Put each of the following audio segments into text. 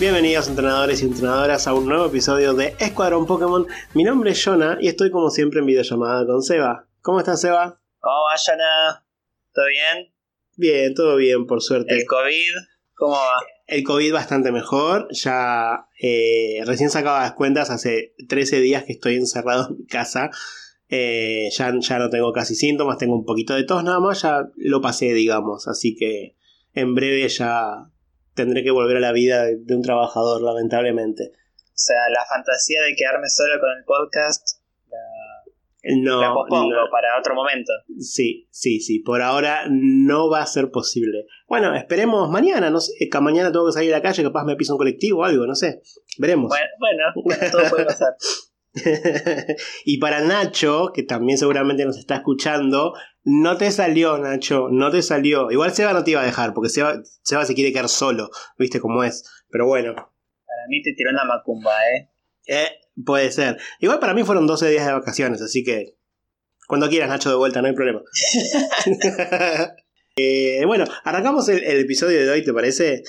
Bienvenidos entrenadores y entrenadoras a un nuevo episodio de Escuadrón Pokémon. Mi nombre es Jonah y estoy como siempre en videollamada con Seba. ¿Cómo estás Seba? ¿Cómo va, Jonah? ¿Todo bien? Bien, todo bien, por suerte. ¿El COVID? ¿Cómo va? El COVID bastante mejor. Ya eh, recién sacaba las cuentas hace 13 días que estoy encerrado en mi casa. Eh, ya, ya no tengo casi síntomas, tengo un poquito de tos nada más, ya lo pasé, digamos. Así que en breve ya tendré que volver a la vida de, de un trabajador, lamentablemente. O sea, la fantasía de quedarme solo con el podcast la, No, la pospongo no. para otro momento. Sí, sí, sí. Por ahora no va a ser posible. Bueno, esperemos mañana. No sé, que mañana tengo que salir a la calle, capaz me piso un colectivo o algo, no sé. Veremos. Bueno, bueno, bueno, todo puede pasar. y para Nacho, que también seguramente nos está escuchando, no te salió, Nacho, no te salió. Igual Seba no te iba a dejar, porque Seba, Seba se quiere quedar solo, viste cómo es. Pero bueno, Para mí te tiró una macumba, ¿eh? eh, puede ser. Igual para mí fueron 12 días de vacaciones, así que cuando quieras, Nacho, de vuelta, no hay problema. Eh, bueno, arrancamos el, el episodio de hoy, ¿te parece?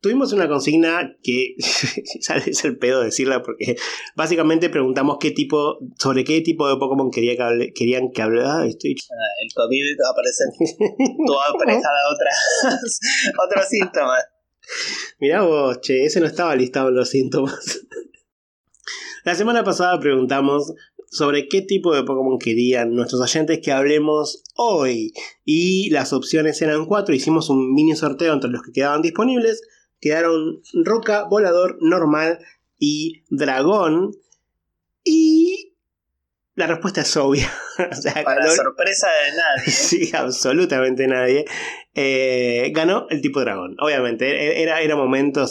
Tuvimos una consigna que es el pedo decirla porque básicamente preguntamos qué tipo, sobre qué tipo de Pokémon quería que hable- querían que hablara. Estoy Ah, El COVID aparece todo aparejada a otras, otros síntomas. Mirá vos, che, ese no estaba listado en los síntomas. La semana pasada preguntamos sobre qué tipo de Pokémon querían nuestros oyentes que hablemos hoy. Y las opciones eran cuatro. Hicimos un mini sorteo entre los que quedaban disponibles. Quedaron Roca, Volador, Normal y Dragón. Y la respuesta es obvia. o sea, Para ganó- sorpresa de nadie. Sí, absolutamente nadie. Eh, ganó el tipo dragón. Obviamente, e- era, era momento.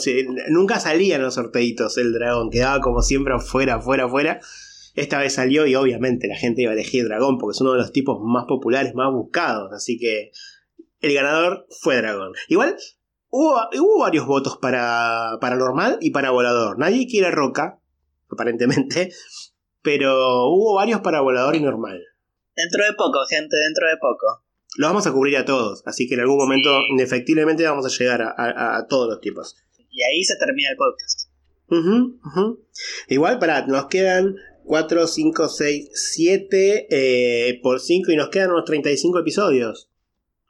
nunca salía en los sorteitos el dragón. Quedaba como siempre afuera, afuera, afuera. Esta vez salió y obviamente la gente iba a elegir dragón porque es uno de los tipos más populares, más buscados. Así que el ganador fue dragón. Igual hubo, hubo varios votos para, para normal y para volador. Nadie quiere roca, aparentemente. Pero hubo varios para volador y normal. Dentro de poco, gente, dentro de poco. Los vamos a cubrir a todos, así que en algún momento, indefectiblemente, vamos a llegar a, a- a todos los tipos. Y ahí se termina el podcast. Igual, para nos quedan 4, 5, 6, 7 por 5 y nos quedan unos 35 episodios.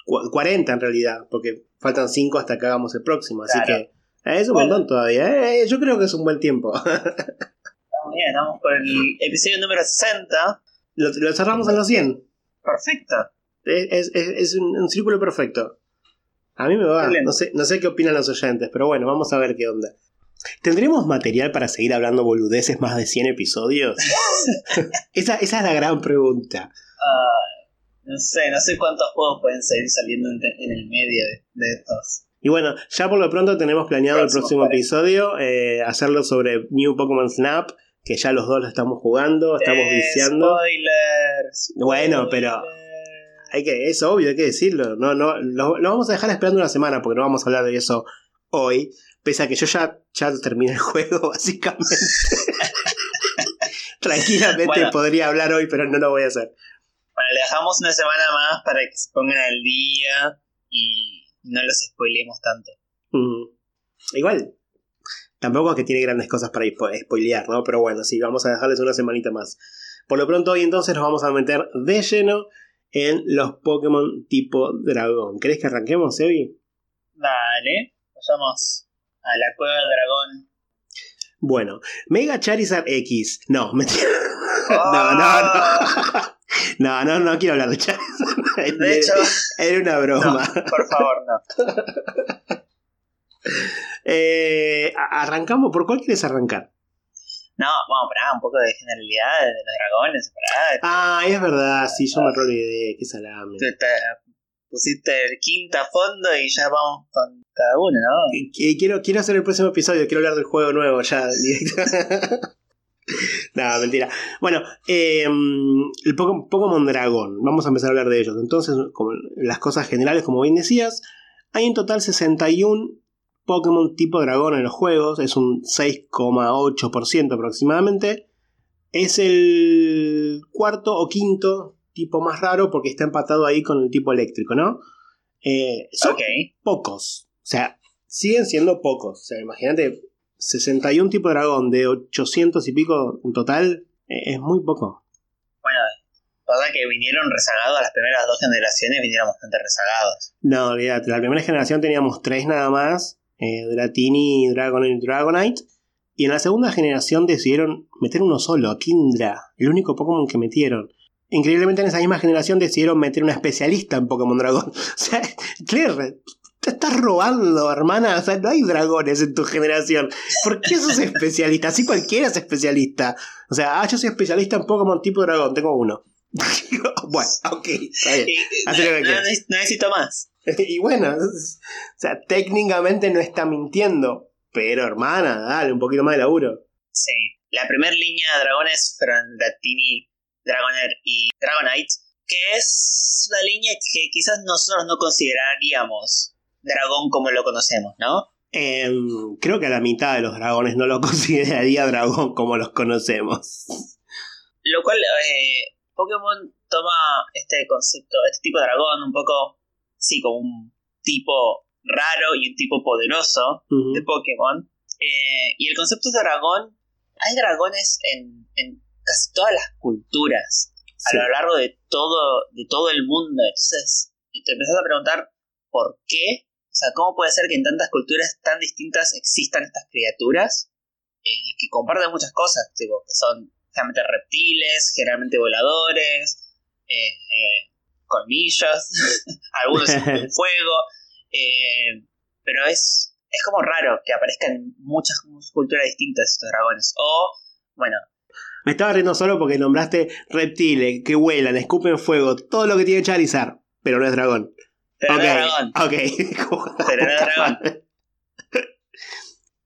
Cu- 40 en realidad, porque faltan 5 hasta que hagamos el próximo, así Claro. que eh, es un Bueno. montón todavía. eh, yo creo que es un buen tiempo. Estamos bien, vamos por el episodio número 60. lo, lo cerramos en los 100. Perfecto. Es, es- es- es un, un círculo perfecto. A mí me va. Excelente. No sé, no sé qué opinan los oyentes, pero bueno, vamos a ver qué onda. ¿Tendremos material para seguir hablando boludeces más de 100 episodios? esa, esa es la gran pregunta. No sé, no sé cuántos juegos pueden seguir saliendo en, en el medio de, de estos. Y bueno, ya por lo pronto tenemos planeado el Próximo, episodio, eh, hacerlo sobre New Pokémon Snap, que ya los dos lo estamos jugando, estamos Eh, viciando. Spoilers. Bueno, pero-. Hay que, es obvio, hay que decirlo. No, no, lo, lo vamos a dejar esperando una semana porque no vamos a hablar de eso hoy. Pese a que yo ya, ya terminé el juego, básicamente. Tranquilamente Bueno. podría hablar hoy, pero no lo voy a hacer. Bueno, le dejamos una semana más para que se pongan al día y no los spoilemos tanto. Mm. Igual, tampoco es que tiene grandes cosas para spo- spoilear, ¿no? Pero bueno, sí, vamos a dejarles una semanita más. Por lo pronto, hoy entonces nos vamos a meter de lleno en los Pokémon tipo dragón. ¿Querés que arranquemos, Evi? Vale, vayamos a la cueva del dragón. Bueno, Mega Charizard X. No, mentira. No, no, no. No, no, no quiero hablar de Charizard. De hecho, Era una no, broma. por favor, no. Eh, arrancamos. ¿Por cuál quieres arrancar? No, vamos, pará, un poco de generalidad de los dragones, pará. Ah, es verdad. Sí, yo me olvidé. Qué salame. Te, te pusiste el quinta fondo y ya vamos con cada uno, ¿no? Quiero, quiero hacer el próximo episodio. Quiero hablar del juego nuevo ya. directo. No, mentira. Bueno, eh, el Poké- Pokémon Dragón. Vamos a empezar a hablar de ellos. Entonces, como las cosas generales, como bien decías, hay en total 61 Pokémon tipo dragón en los juegos. Es un 6,8% aproximadamente. Es el cuarto o quinto tipo más raro porque está empatado ahí con el tipo eléctrico, ¿no? Eh, son Ok. pocos. O sea, siguen siendo pocos. O sea, imagínate 61 tipos de dragón de 800 y pico en total eh, es muy poco. Bueno, pasa que vinieron rezagados, las primeras dos generaciones vinieron bastante rezagados. No, olvídate, la primera generación teníamos tres nada más, eh, Dratini, Dragonite y Dragonite. Y en la segunda generación decidieron meter uno solo, a Kindra, el único Pokémon que metieron. Increíblemente en esa misma generación decidieron meter una especialista en Pokémon Dragón. O sea, Claire, te estás robando, hermana. O sea, no hay dragones en tu generación. ¿Por qué sos especialista? Así cualquiera es especialista. O sea, ah, yo soy especialista en Pokémon tipo dragón, tengo uno. bueno, ok, está bien. no, necesito más. y bueno, o sea, técnicamente no está mintiendo. Pero hermana, dale un poquito más de laburo. Sí. La primera línea de dragones fueron Dratini, Dragonair y Dragonite, que es una línea que quizás nosotros no consideraríamos dragón como lo conocemos, ¿no? Em, creo que a la mitad de los dragones no lo consideraría dragón como los conocemos. Lo cual, eh, Pokémon toma este concepto, este tipo de dragón, un poco, sí, como un tipo raro y un tipo poderoso de Pokémon. Eh, y el concepto de dragón, hay dragones en, en casi todas las culturas, a lo largo de todo, de todo el mundo. Entonces, te empezás a preguntar por qué o sea, ¿cómo puede ser que en tantas culturas tan distintas existan estas criaturas eh, que comparten muchas cosas? Tipo, que son generalmente reptiles, generalmente voladores, eh, eh, colmillos, algunos en fuego. pero es, es como raro que aparezcan en muchas culturas distintas estos dragones. O, bueno, me estaba riendo solo porque nombraste reptiles que vuelan, escupen fuego, todo lo que tiene Charizard, pero no es dragón. Pero okay, dragón. Ok. Pero no dragón.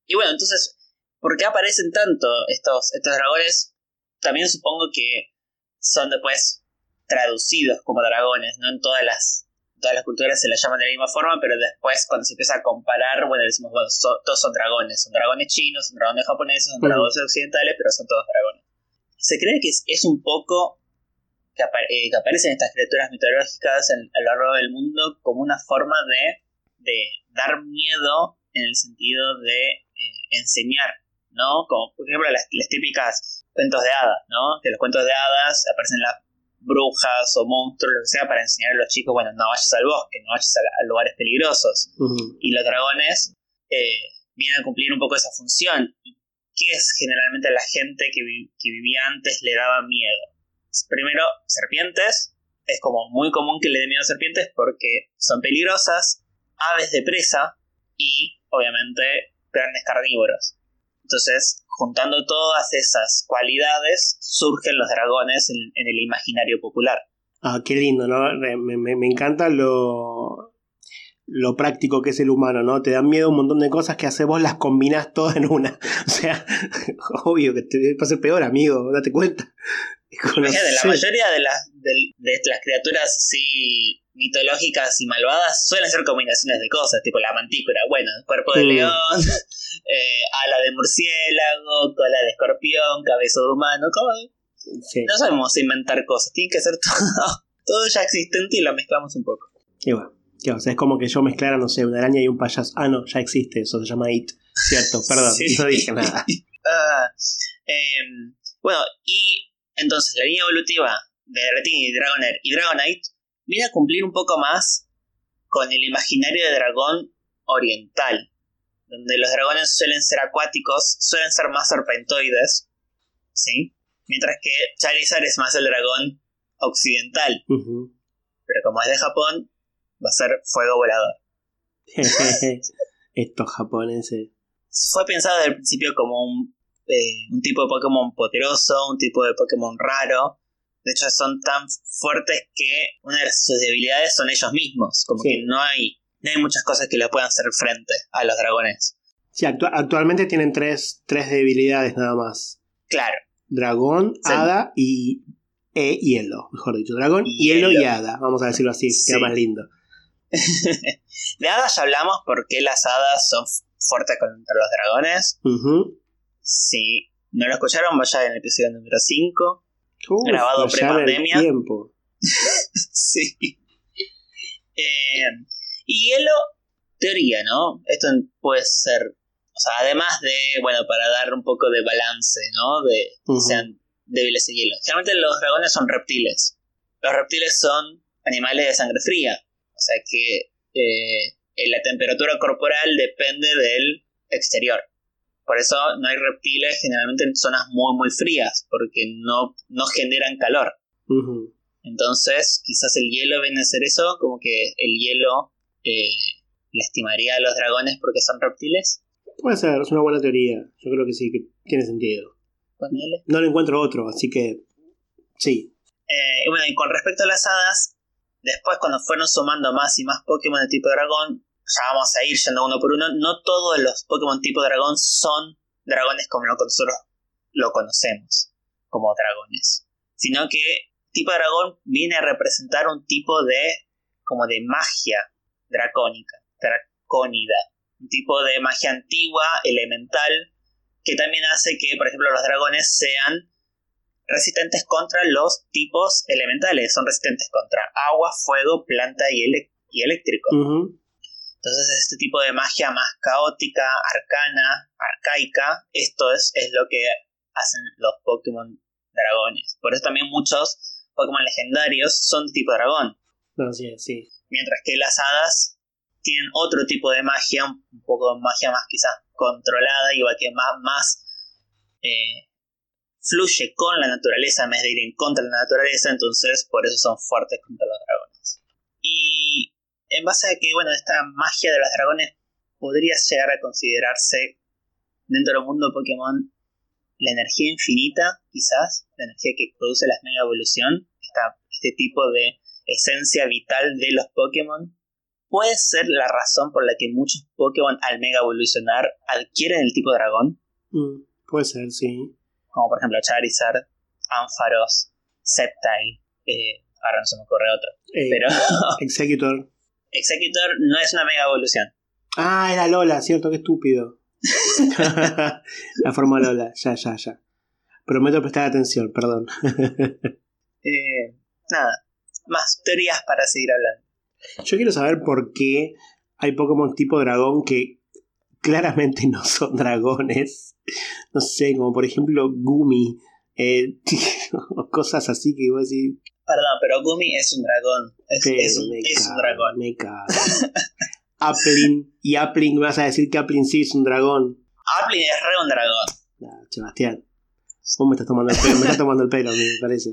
y bueno, entonces, ¿por qué aparecen tanto estos, estos dragones? También supongo que son después traducidos como dragones, ¿no? En todas las, todas las culturas se las llaman de la misma forma, pero después cuando se empieza a comparar, bueno, decimos, bueno, todos son dragones. Son dragones chinos, son dragones japoneses, son dragones occidentales, pero son todos dragones. Se cree que es un poco eh, que, aparecen estas criaturas mitológicas a lo largo del mundo como una forma de, dar miedo en el sentido de eh, enseñar, ¿no? Como por ejemplo las, típicas cuentos de hadas, ¿no? Que los cuentos de hadas aparecen las brujas o monstruos, lo que sea, para enseñar a los chicos, bueno, no vayas al bosque, no vayas a, lugares peligrosos. Y los dragones eh, vienen a cumplir un poco esa función. ¿Qué es generalmente a la gente que, que vivía antes le daba miedo? Primero, serpientes. Es como muy común que le den miedo a serpientes porque son peligrosas, aves de presa y, obviamente, grandes carnívoros. Entonces, juntando todas esas cualidades, surgen los dragones en, el imaginario popular. Ah, qué lindo, ¿no? Me, encanta lo, lo práctico que es el humano, ¿no? Te dan miedo un montón de cosas que haces vos, las combinás todas en una. O sea, obvio que te pase peor, amigo, date cuenta. La mayoría de las, de, las criaturas así mitológicas y malvadas suelen ser combinaciones de cosas, tipo la mantícora, bueno, cuerpo de mm. león, eh, ala de murciélago, cola de escorpión, cabeza de humano, No sabemos inventar cosas, tiene que ser todo, todo ya existente y lo mezclamos un poco. Y bueno, es como que yo mezclara, no sé, una araña y un payaso. Ah, no, ya existe, eso se llama It. Cierto, perdón, no dije nada. Ah, em, bueno, y entonces, la línea evolutiva de Dratini, Dragonair y Dragonite viene a cumplir un poco más con el imaginario de dragón oriental, donde los dragones suelen ser acuáticos, suelen ser más serpentoides, ¿sí? Mientras que Charizard es más el dragón occidental. Pero como es de Japón, va a ser fuego volador. Estos japoneses. Fue pensado desde el principio como un un tipo de Pokémon poderoso, un tipo de Pokémon raro. De hecho, son tan fuertes que una de sus debilidades son ellos mismos. Como que no hay, no hay muchas cosas que le puedan hacer frente a los dragones. Sí, actualmente tienen tres, tres debilidades nada más. Claro. Dragón, hada y e hielo, mejor dicho. Dragón, hielo, y hada. Vamos a decirlo así, queda más lindo. de hadas ya hablamos porque las hadas son fuertes contra los dragones. Si no lo escucharon, vaya en el episodio número 5, grabado pre-pandemia. sí. Eh, y hielo, teoría, ¿no? Esto puede ser. O sea, además de, bueno, para dar un poco de balance, ¿no? De que sean débiles de hielo. Generalmente los dragones son reptiles. Los reptiles son animales de sangre fría. O sea que eh, la temperatura corporal depende del exterior. Por eso no hay reptiles generalmente en zonas muy muy frías, porque no, no generan calor. Entonces, quizás el hielo viene a ser eso, como que el hielo eh, estimaría a los dragones porque son reptiles. Puede ser, es una buena teoría. Yo creo que sí, que tiene sentido. No le encuentro otro, así que sí. Eh, bueno, y con respecto a las hadas, después cuando fueron sumando más y más Pokémon de tipo dragón, ya vamos a ir yendo uno por uno, no todos los Pokémon tipo dragón son dragones como nosotros lo conocemos, como dragones, sino que tipo dragón viene a representar un tipo de como de magia dracónica, dracónida, un tipo de magia antigua, elemental, que también hace que, por ejemplo, los dragones sean resistentes contra los tipos elementales, son resistentes contra agua, fuego, planta y, y eléctrico. Entonces este tipo de magia más caótica, arcana, arcaica, esto es, es lo que hacen los Pokémon dragones. Por eso también muchos Pokémon legendarios son de tipo dragón. sí, sí. Mientras que las hadas tienen otro tipo de magia, un poco de magia más quizás controlada y que más, más eh, fluye con la naturaleza en vez de ir en contra de la naturaleza, entonces por eso son fuertes contra los dragones. Y en base a que, bueno, esta magia de los dragones podría llegar a considerarse dentro del mundo de Pokémon la energía infinita, quizás, la energía que produce la mega evolución, este tipo de esencia vital de los Pokémon, puede ser la razón por la que muchos Pokémon al mega evolucionar adquieren el tipo dragón. Mm, puede ser, sí. Como por ejemplo Charizard, Ampharos, Sceptile, eh, ahora no se me ocurre otro. Eh, pero Executor. Executor no es una mega evolución. Ah, era Lola, cierto, qué estúpido. la forma Lola, ya, ya, ya. Prometo prestar atención, perdón. eh, nada, más teorías para seguir hablando. Yo quiero saber por qué hay Pokémon tipo dragón que claramente no son dragones. No sé, como por ejemplo Gumi. Eh, cosas así que vos decís, Perdón, pero Gumi es un dragón. Es, un, es un, dragón. Me cago. Applin. Y Applin, vas a decir que Applin sí es un dragón. Applin es re un dragón. Ah, Sebastián. Vos me estás tomando el pelo, me estás tomando el pelo, me parece.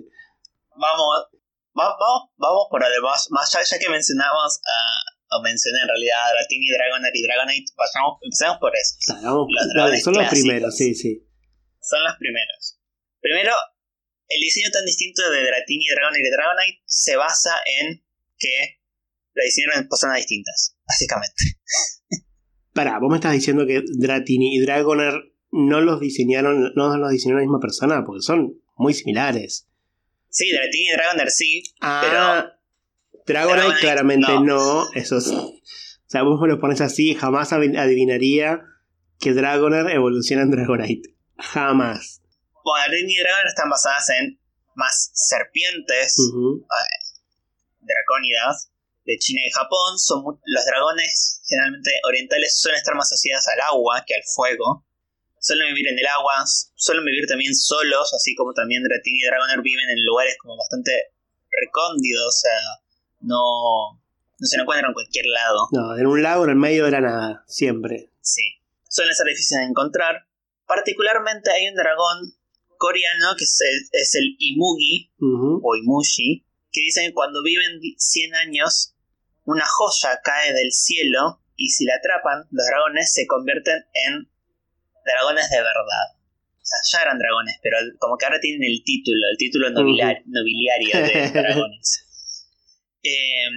Vamos, vamos, vamos por además, más ya, ya que mencionamos a, o mencioné en realidad a Dratini, Dragonite y Dragonite, pasamos, empecemos por eso. los son los primeros, sí, sí. Son los primeros. Primero, el diseño tan distinto de Dratini, Dragonite y Dragonite se basa en que la diseñaron en personas distintas, básicamente. Pará, vos me estás diciendo que Dratini y Dragonair no los diseñaron, no los diseñó la misma persona, porque son muy similares. Sí, Dratini y Dragonair sí, ah, pero. Dragonite, claramente no. Eso es, o sea, vos me lo pones así, jamás adivinaría que Dragonair evoluciona en Dragonite. Jamás. Bueno, y Dragon están basadas en más serpientes eh, dracónidas de China y Japón. Son los dragones generalmente orientales suelen estar más asociados al agua que al fuego. Suelen vivir en el agua, suelen vivir también solos, así como también Dratini y Dragonair viven en lugares como bastante recóndidos, o sea, no, no se encuentran en cualquier lado. No, en un lago en el medio de la nada, siempre. Sí. Suelen ser difíciles de encontrar. Particularmente hay un dragón coreano, que es el, Imugi o Imushi, que dicen que cuando viven 100 años, una joya cae del cielo y si la atrapan, los dragones se convierten en dragones de verdad. O sea, ya eran dragones, pero como que ahora tienen el título, el título nobiliario de dragones. Eh,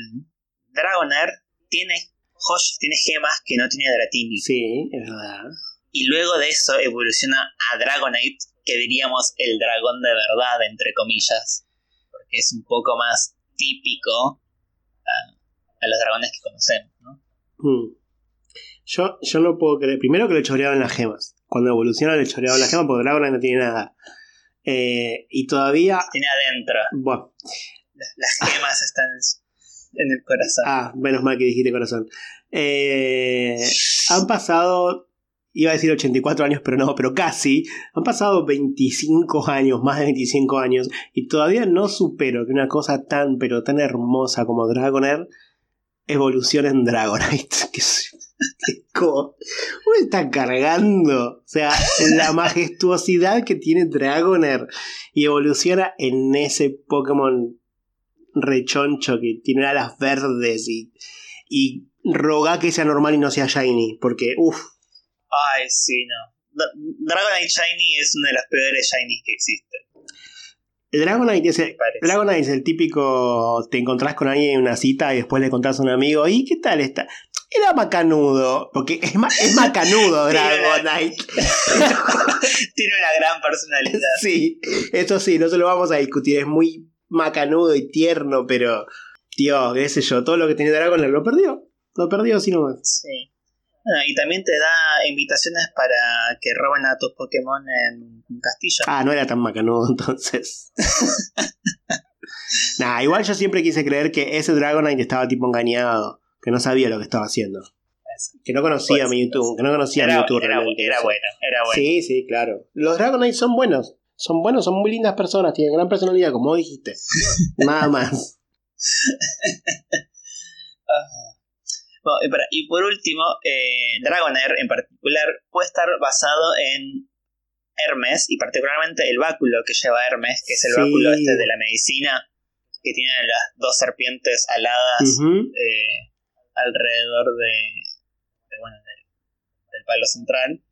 Dragonair tiene joyas, tiene gemas que no tiene Dratini. Sí, es verdad. Y luego de eso evoluciona a Dragonite, que diríamos el dragón de verdad, entre comillas, porque es un poco más típico a, los dragones que conocemos, ¿no? Hmm. Yo, yo no puedo creer. Primero que le choreaban las gemas. Cuando evoluciona le choreaban las gemas porque Dragon no tiene nada. Eh, y todavía. Tiene adentro. Bueno. Las, gemas están en el corazón. Ah, menos mal que dijiste corazón. Eh, han pasado iba a decir 84 años, pero no, pero casi, han pasado 25 años, más de 25 años, y todavía no supero que una cosa tan, pero tan hermosa como Dragonair evolucione en Dragonite. Que ¿Cómo me está cargando? O sea, la majestuosidad que tiene Dragonair y evoluciona en ese Pokémon rechoncho que tiene alas verdes y, y roga que sea normal y no sea shiny, porque uff. Ay, sí, no. Dragonite Shiny es una de las peores Shinies que existen. Dragonite es, el, Dragonite es el típico. Te encontrás con alguien en una cita y después le contás a un amigo. ¿Y qué tal está? Era macanudo. Porque es, es macanudo Dragonite. Tiene una gran personalidad. Sí, eso sí, no se lo vamos a discutir. Es muy macanudo y tierno, pero. Tío, qué sé yo, todo lo que tiene Dragonite lo perdió. Lo perdió así nomás. Sí. Bueno, y también te da invitaciones para que roben a tus Pokémon en un castillo. Ah, no era tan macanudo entonces. nah, igual yo siempre quise creer que ese Dragonite estaba tipo engañado, que no sabía lo que estaba haciendo. Que no conocía mi YouTube, que no conocía era, YouTube era, bueno, era bueno. Sí, sí, claro. Los Dragonite son buenos, son buenos, son muy lindas personas, tienen gran personalidad, como dijiste. Nada más. Ah. y por último, eh, Dragonair en particular puede estar basado en Hermes y particularmente el báculo que lleva Hermes, que es el báculo este de la medicina, que tiene las dos serpientes aladas eh, alrededor de, bueno, del, palo central.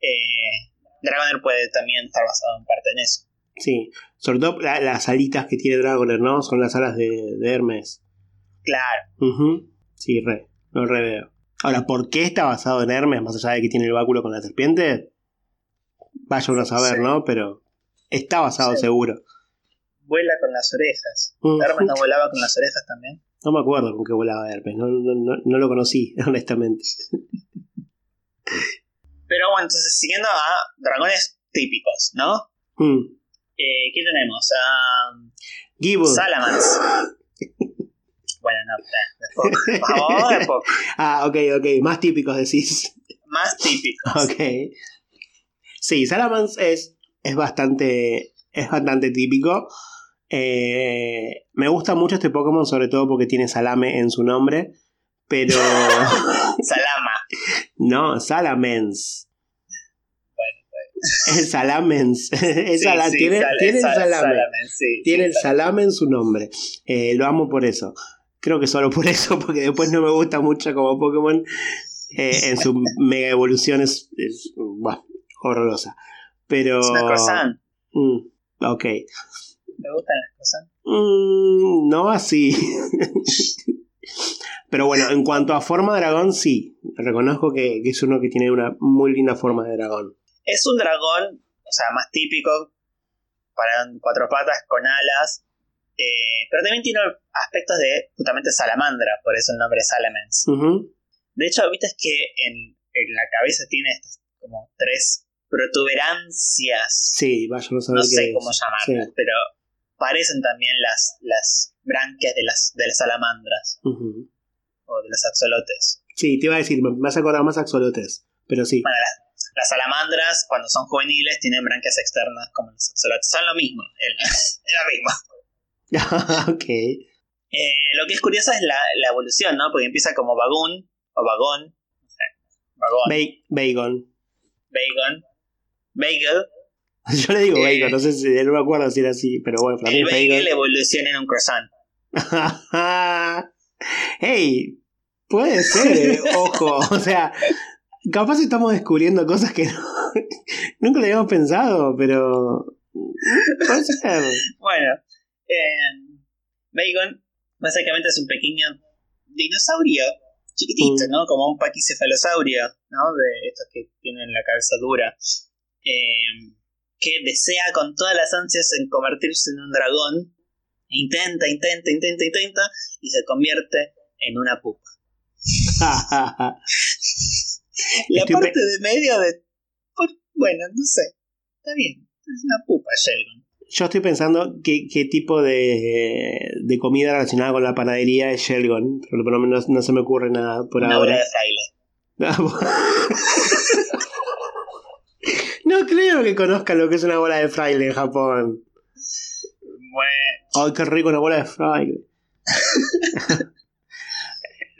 Eh, Dragonair puede también estar basado en parte en eso. Sí, sobre todo las alitas que tiene Dragonair, ¿no? Son las alas de, Hermes. Claro. Sí, re. Lo reveo. Ahora, ¿por qué está basado en Hermes, más allá de que tiene el báculo con la serpiente? Vaya uno a saber, ¿no? Pero está basado seguro. Vuela con las orejas. Mm. ¿Hermes no volaba con las orejas también? No me acuerdo con qué volaba Hermes, no, no, lo conocí, honestamente. Pero bueno, entonces siguiendo a dragones típicos, ¿no? Mm. Eh, ¿Qué tenemos? Um, Gibbon. Salamans. Bueno, no, ah, ok, ok. Más típicos decís. Más típicos. Ok. Sí, Salamans es, es bastante. Es bastante típico. Eh, me gusta mucho este Pokémon, sobre todo porque tiene salame en su nombre. Pero. Salama. No, Salamens. El salamens. tiene, tiene, el salame. tiene el salame en su nombre. Eh, lo amo por eso. Creo que solo por eso, porque después no me gusta mucho como Pokémon. Eh, en su mega evolución es, horrorosa. Pero. Es una croissant. Mm, ok. ¿Te gustan las croissant? Mm, no así. Pero bueno, en cuanto a forma de dragón, sí. Reconozco que, que, es uno que tiene una muy linda forma de dragón. Es un dragón, o sea, más típico, para cuatro patas, con alas, eh, pero también tiene aspectos de justamente salamandra, por eso el nombre es Salamence. De hecho, viste que en, la cabeza tiene estas como tres protuberancias. Sí, vaya, no, no sé cómo llamarlas, pero parecen también las, las branquias de las, de las salamandras. O de los axolotes. Sí, te iba a decir, me vas a acordar más axolotes, pero sí. Bueno, las, salamandras, cuando son juveniles, tienen branquias externas como los axolotes. Son lo mismo, es lo mismo. ok. Eh, lo que es curioso es la, la, evolución, ¿no? Porque empieza como vagón o vagón. vagón. Ba Bagon. Bagel. Yo le digo eh, no sé si no me acuerdo si era así, pero bueno, para el mí bagel evoluciona en un croissant. hey, puede ser, ojo, o sea, capaz estamos descubriendo cosas que no, nunca lo habíamos pensado, pero puede ser. Bueno, eh, Bacon básicamente es un pequeño dinosaurio chiquitito, mm. ¿no? Como un paquicefalosaurio, ¿no? De estos que tienen la cabeza dura. Eh, que desea con todas las ansias en convertirse en un dragón. Intenta, intenta, intenta, intenta. Y se convierte en una pupa. la parte de medio de... Bueno, no sé. Está bien. Es una pupa, Sheldon. Yo estoy pensando qué, qué tipo de, de, comida relacionada con la panadería es Shelgon, pero por lo menos no se me ocurre nada por Una ahora. Una de fraile. No creo que conozca lo que es una bola de fraile en Japón. Bueno, Ay, qué rico una bola de fraile.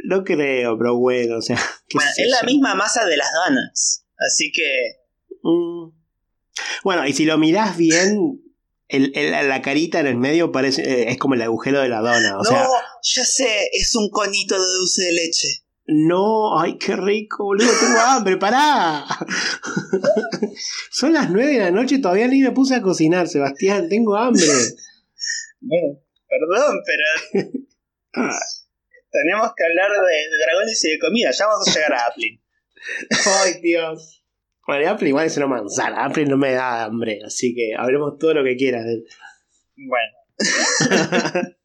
no creo, pero bueno, o sea. bueno, es la yo. misma masa de las donuts. Así que. Mm. Bueno, y si lo mirás bien, el- el- la carita en el medio parece eh, es como el agujero de la dona. O no, sea, ya sé, es un conito de dulce de leche. no, ay, qué rico, boludo, tengo hambre, pará. Son las nueve de la noche todavía ni me puse a cocinar, Sebastián, tengo hambre. Bueno, perdón, pero. Tenemos que hablar de, de dragones y de comida. Ya vamos a llegar a Applin. Ay, Dios. Bueno, Apple igual es una manzana, Apple no me da hambre, así que hablemos todo lo que quieras. Bueno.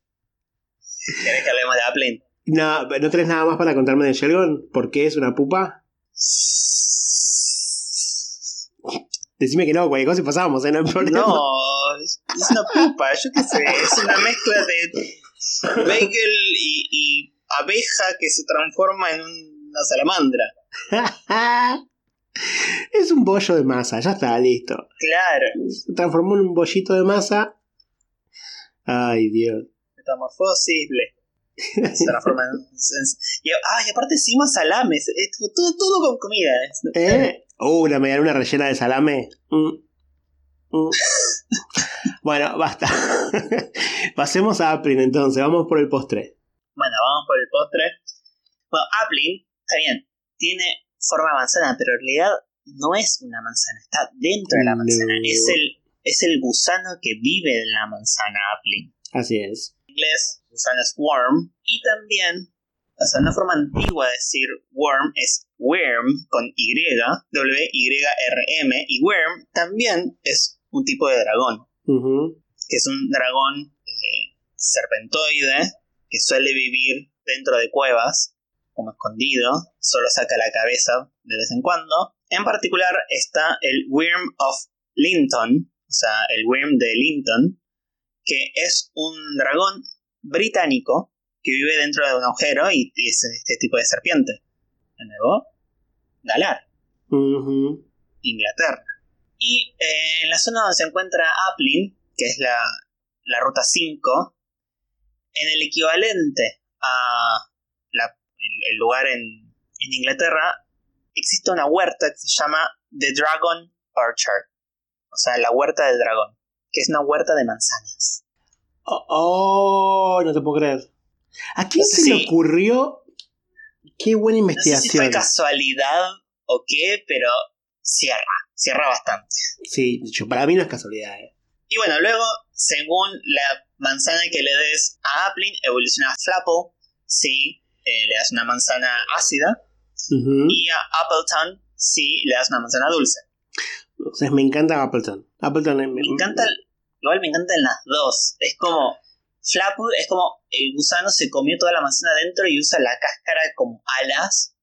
¿Querés que hablemos de Applin? No, ¿no tenés nada más para contarme de Shelgon? ¿Por qué es una pupa? Decime que no, cualquier cosa y pasamos, ¿eh? No hay problema. No, es es una pupa, yo qué sé. Es una mezcla de bagel y, y abeja que se transforma en una salamandra. es un bollo de masa, ya está, listo. Claro, Se transformó en un bollito de masa. Ay, Dios. metamorfosis. Se transforma en. en- y, ah, y aparte encima salames. es todo, todo con comida. ¿Eh? Uh, una medialuna rellena de salame. Mm. Mm. bueno, basta. Pasemos a April entonces, vamos por el postre. Bueno, vamos por el postre. Bueno, Applin, está bien, tiene forma de manzana, pero en realidad no es una manzana, está dentro de la manzana. No. Es, el, es el gusano que vive en la manzana Applin. Así es. En inglés, gusano es worm. Y también, o sea, una forma antigua de decir worm es worm con Y, W-Y-R-M. Y worm también es un tipo de dragón que es un dragón eh, serpentoide que suele vivir dentro de cuevas, como escondido, solo saca la cabeza de vez en cuando. En particular está el Worm of Linton, o sea, el Worm de Linton, que es un dragón británico que vive dentro de un agujero y y es este tipo de serpiente. De nuevo, Galar. Ujú. Inglaterra. Y eh, en la zona donde se encuentra Applin, que es la, la ruta 5, en el equivalente a el, lugar en, en Inglaterra, existe una huerta que se llama The Dragon Orchard, o sea, la huerta del dragón, que es una huerta de manzanas. Oh, oh, no te puedo creer. ¿A quién No sé se le ocurrió? Qué buena No sé si fue investigación. casualidad o qué, pero cierra, cierra bastante. sí, yo, para mí no es casualidad. eh. Y bueno, luego, según la manzana que le des a Applin, evoluciona a Flapple si eh, le das una manzana ácida. Y a Appleton si le das una manzana dulce. Entonces me encanta Appleton. Appleton Me encanta, igual me encantan las dos. Es como, Flapple es como el gusano se comió toda la manzana adentro y usa la cáscara como alas.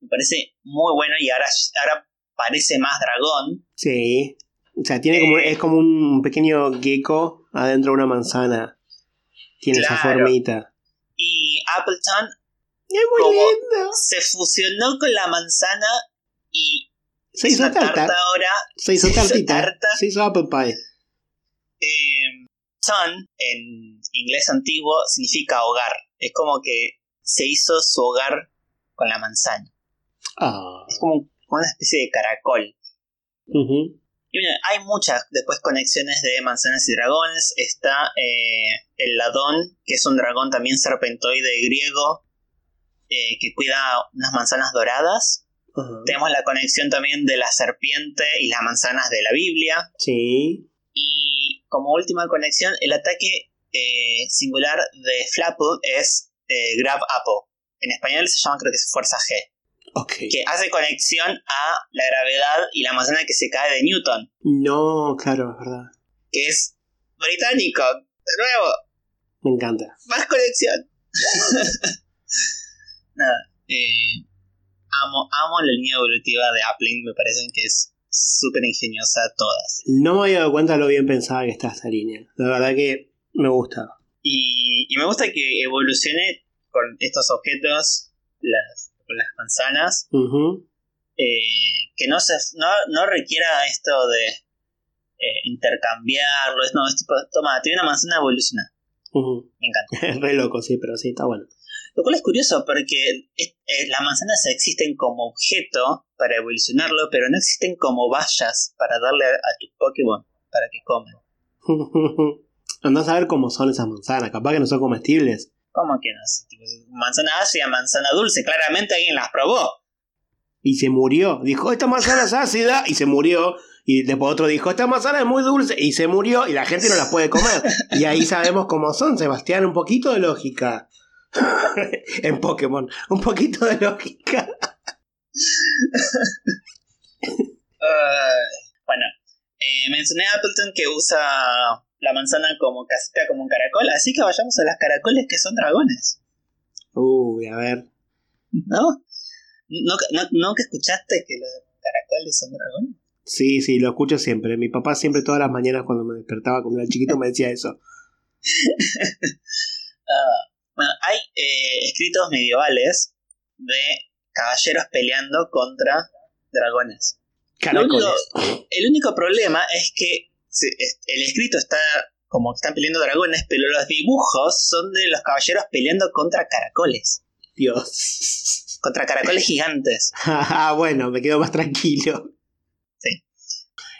Me parece muy bueno y ahora, ahora parece más dragón. Sí. O sea, tiene como, es como un pequeño gecko adentro de una manzana. Tiene esa Claro. formita. Y Appleton Es muy Como- lindo. se fusionó con la manzana y Se hizo tarta. tarta ahora. Se hizo se hizo tartita. tarta. Se hizo apple pie. Eh, ton, en inglés antiguo, significa hogar. Es como que se hizo su hogar con la manzana. Ah. Es como una especie de caracol. Ujú. Y bueno, hay muchas después conexiones de manzanas y dragones. Está eh, el ladón, que es un dragón también serpentoide griego, eh, que cuida unas manzanas doradas. Tenemos la conexión también de la serpiente y las manzanas de la Biblia. Sí. Y como última conexión, el ataque eh, singular de Flapple es eh, Grab Apple. En español se llama, creo que es Fuerza G. Ok. Que hace conexión a la gravedad y la manzana que se cae de Newton. No, claro, es verdad. Que es británico. De nuevo, Me encanta. más conexión. Nada. eh, amo, amo la línea evolutiva de Appling. Me parecen que es súper ingeniosa todas. No me había dado cuenta de lo bien pensada que está esta línea. La verdad que me gusta. Y, y me gusta que evolucione con estos objetos, las, con las manzanas, eh, que no, se, no, no requiera esto de eh, intercambiarlo. Es, no, es tipo, toma, tiene una manzana evolucionada. Me encanta. Es re loco, sí, pero sí, está bueno. Lo cual es curioso porque eh, las manzanas existen como objeto para evolucionarlo, pero no existen como vallas para darle a, tus Pokémon para que coman. Andás a ver cómo son esas manzanas, capaz que no son comestibles. ¿Cómo que no? Manzana ácida, manzana dulce, claramente alguien las probó. Y se murió. Dijo, esta manzana es ácida. Y se murió. Y después otro dijo, esta manzana es muy dulce. Y se murió. Y la gente no las puede comer. Y ahí sabemos cómo son, Sebastián. Un poquito de lógica. en Pokémon. Un poquito de lógica. Uh, bueno, eh, mencioné a Appleton que usa la manzana como casita, como un caracol. Así que vayamos a las caracoles que son dragones. Uy, a ver. ¿No? ¿No, no, no que escuchaste que los caracoles son dragones? Sí, sí, lo escucho siempre. Mi papá siempre todas las mañanas cuando me despertaba cuando era chiquito me decía eso. Ah, bueno, hay eh, escritos medievales de caballeros peleando contra dragones. Lo único- Caracoles. el único problema es que el escrito está como que están peleando dragones, pero los dibujos son de los caballeros peleando contra caracoles. Dios. Contra caracoles gigantes. Ah, bueno, me quedo más tranquilo. Sí.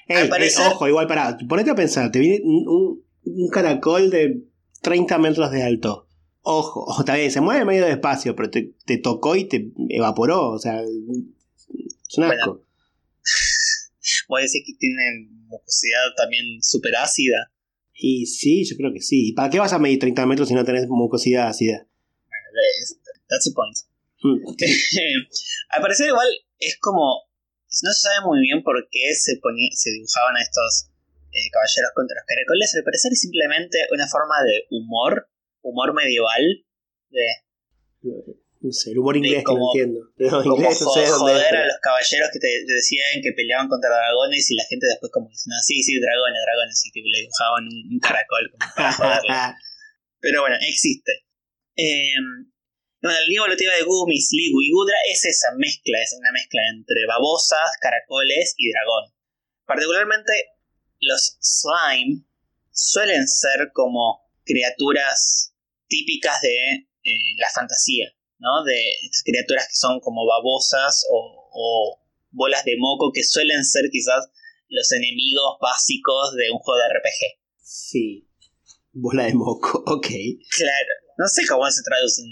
Ey, Al ey, parecer- ojo, igual pará, ponete a pensar, te viene un, un- un caracol de 30 metros de alto. Ojo, ojo, está bien, se mueve medio despacio, pero te, te tocó y te evaporó, o sea, es un asco. Voy a decir que tienen mucosidad también súper ácida. Y sí, yo creo que sí. ¿Y para qué vas a medir 30 metros si no tenés mucosidad ácida? That's the point. Mm, Al parecer igual es como... No se sabe muy bien por qué se, ponía, se dibujaban a estos eh, caballeros contra los caracoles. Al parecer es simplemente una forma de humor, humor medieval, de No sé, el humor inglés que no como- entiendo. No, como inglés no sé es, joder a los caballeros que te, te decían que peleaban contra dragones y la gente después como diciendo, "Ah, sí, sí, dragones, dragones, y tipo, le dibujaban un, un caracol como para joderle. Pero bueno, existe. Eh, bueno, el evolutiva de Gumi, Sligo y Gudra es esa mezcla, es una mezcla entre babosas, caracoles y dragón. Particularmente los slime suelen ser como criaturas típicas de eh, la fantasía, ¿no? De estas criaturas que son como babosas o, o bolas de moco que suelen ser quizás los enemigos básicos de un juego de RPG. Sí. Bola de moco, ok. Claro, no sé cómo se traduce.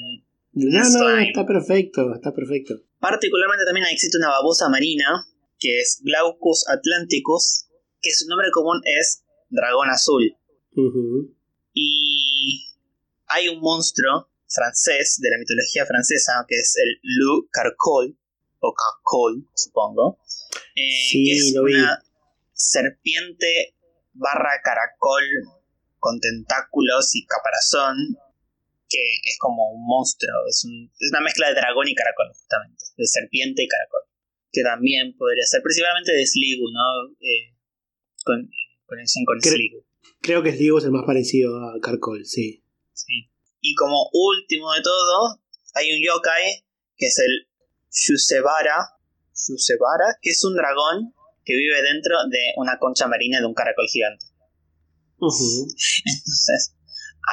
No, no, Slime. está perfecto, está perfecto. Particularmente también existe una babosa marina que es Glaucus atlanticus, que su nombre común es dragón azul. Ujú. Y hay un monstruo francés de la mitología francesa que es el Loup Carcol, o Carcol, supongo, eh, Sí, que es lo vi. una serpiente barra caracol con tentáculos y caparazón, que es como un monstruo, es, un- es una mezcla de dragón y caracol, justamente, de serpiente y caracol, que también podría ser principalmente de Sligo, ¿no? Eh, con, conexión con Cre- Sligo. Creo que Sligo es el más parecido a Carcol, sí. Sí. Y como último de todo, hay un yokai que es el Yusebara, Yusebara, que es un dragón que vive dentro de una concha marina de un caracol gigante. Entonces,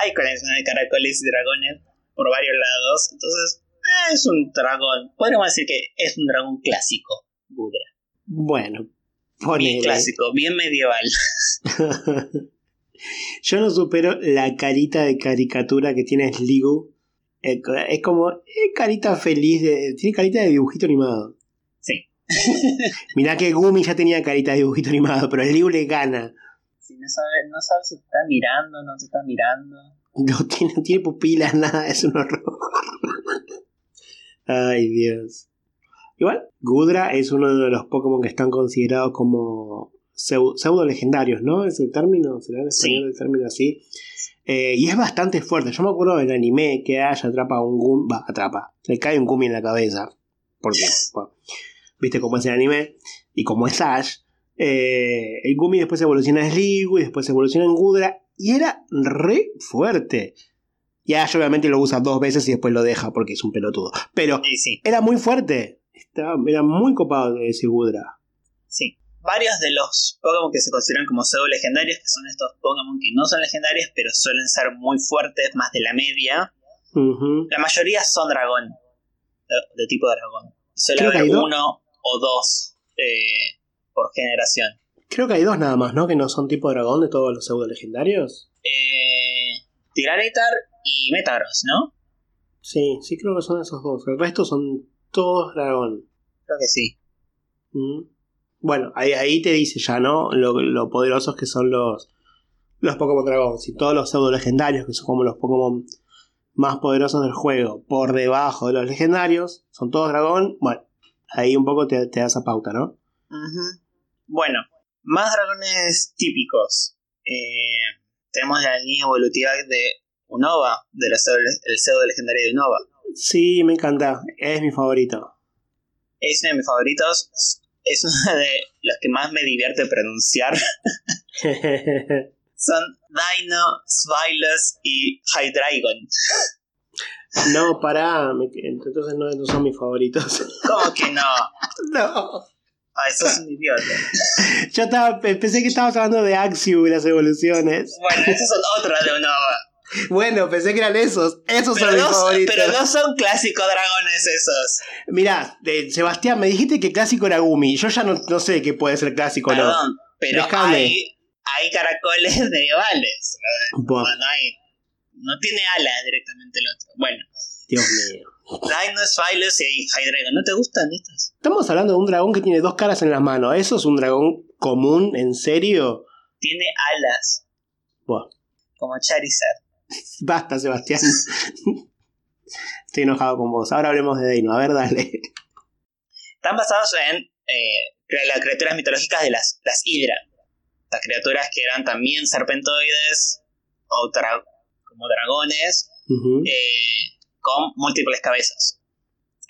hay conexión de caracoles y dragones por varios lados. Entonces, eh, es un dragón. Podríamos decir que es un dragón clásico, Budra. Bueno, Bien ponele. clásico, bien medieval. Yo no supero la carita de caricatura que tiene Sligo. Eh, Es como. Es carita feliz. de- tiene carita de dibujito animado. Sí. Mirá que Gumi ya tenía carita de dibujito animado, pero Sligo le gana. Si no sabe, no sabe si está mirando, no te está mirando. No tiene, no tiene pupilas, nada, es un horror. Ay, Dios. Igual, Gudra es uno de los Pokémon que están considerados como pseudo legendarios, ¿no? ¿Es el término? ¿Será en español Sí. el término así? Eh, y es bastante fuerte. Yo me acuerdo del anime que Ash atrapa a un Gumi. Va, atrapa. Le cae un Gumi en la cabeza. Porque, bueno, viste cómo es el anime. Y como es Ash. eh, el Gumi después evoluciona a Sligo y después evoluciona en Gudra. Y era re fuerte. Y Ash obviamente lo usa dos veces y después lo deja porque es un pelotudo. Pero sí. era muy fuerte. Estaba, era muy copado ese Gudra. Sí. Varios de los Pokémon que se consideran como pseudo legendarios, que son estos Pokémon que no son legendarios, pero suelen ser muy fuertes, más de la media. La mayoría son dragón, de, tipo dragón. Suele haber uno o dos eh, por generación. Creo que hay dos nada más, ¿no? Que no son tipo dragón de todos los pseudo legendarios. Eh, Tiranitar y Metagross, ¿no? Sí, sí creo que son esos dos. El resto son todos dragón. Creo que sí. Bueno, ahí, ahí te dice ya, ¿no? Lo, poderosos que son los, los Pokémon Dragón. Si todos los pseudo legendarios, que son como los Pokémon más poderosos del juego, por debajo de los legendarios, son todos dragón, bueno, ahí un poco te, te da esa pauta, ¿no? Bueno, más dragones típicos. Eh, tenemos la línea evolutiva de Unova, del el pseudo legendario de Unova. Sí, me encanta, es mi favorito. Es uno de mis favoritos, es uno de los que más me divierte pronunciar. Son Dino, Svilus y Hydreigon. No, pará, entonces no, son mis favoritos. ¿Cómo que no? No. Ay, sos un idiota. Yo estaba, pensé que estabas hablando de Axiu y las evoluciones. Bueno, esos son otros de Unova. Bueno, pensé que eran esos. Esos son mis favoritos. Pero no son clásicos dragones esos. Mirá, Sebastián, me dijiste que clásico era Gumi. Yo ya no, sé qué puede ser clásico o no. Perdón, pero hay, hay, caracoles medievales. No, no, tiene alas directamente el otro. Bueno. Dios mío. Rhinos, Phylus y Hydreigon. ¿No te gustan estos? Estamos hablando de un dragón que tiene dos caras en las manos. ¿Eso es un dragón común? ¿En serio? Tiene alas. Bueno. Como Charizard. Basta, Sebastián. Estoy enojado con vos. Ahora hablemos de Deino. A ver, dale. Están basados en eh, las criaturas mitológicas de las, las Hydra. Las criaturas que eran también serpentoides o como dragones eh, con múltiples cabezas.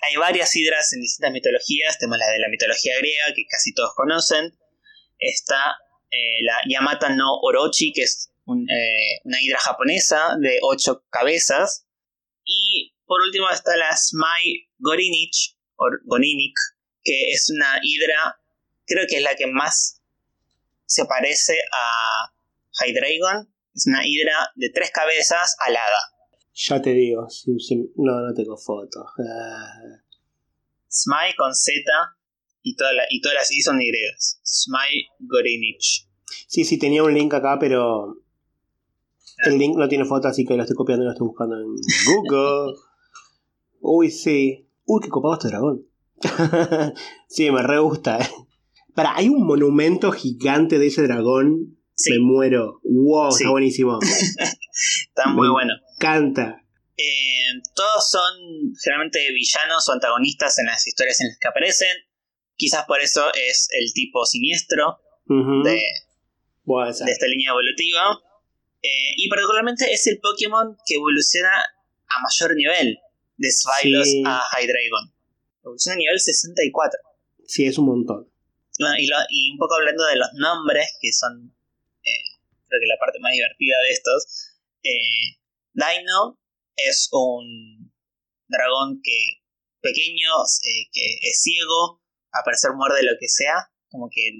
Hay varias hidras en distintas mitologías. Tenemos la de la mitología griega, que casi todos conocen. Está eh, la Yamata no Orochi, que es eh, una hidra japonesa de ocho cabezas. Y por último está la Smai Gorinich, o Goninik, que es una hidra, creo que es la que más se parece a Hydreigon. Es una hidra de tres cabezas alada. Ya te digo, no, no tengo fotos. Ah. Smai con Z y, toda y todas las I son Y. Smai Gorinich. Sí, sí, tenía un link acá, pero el link no tiene foto, así que lo estoy copiando y lo estoy buscando en Google. Uy, sí. Uy, qué copado este dragón. sí, me re gusta. Para, hay un monumento gigante de ese dragón. Me muero. Wow, está buenísimo. está muy bueno. Canta. Eh, todos son generalmente villanos o antagonistas en las historias en las que aparecen. Quizás por eso es el tipo siniestro de, de esta línea evolutiva. Eh, y particularmente es el Pokémon que evoluciona a mayor nivel, de Svilos a Hydreigon. Evoluciona a nivel 64. Sí, es un montón. y, un poco hablando de los nombres, que son eh, creo que la parte más divertida de estos. Eh, Dino es un dragón que pequeño, que es ciego, a parecer muerde lo que sea, como que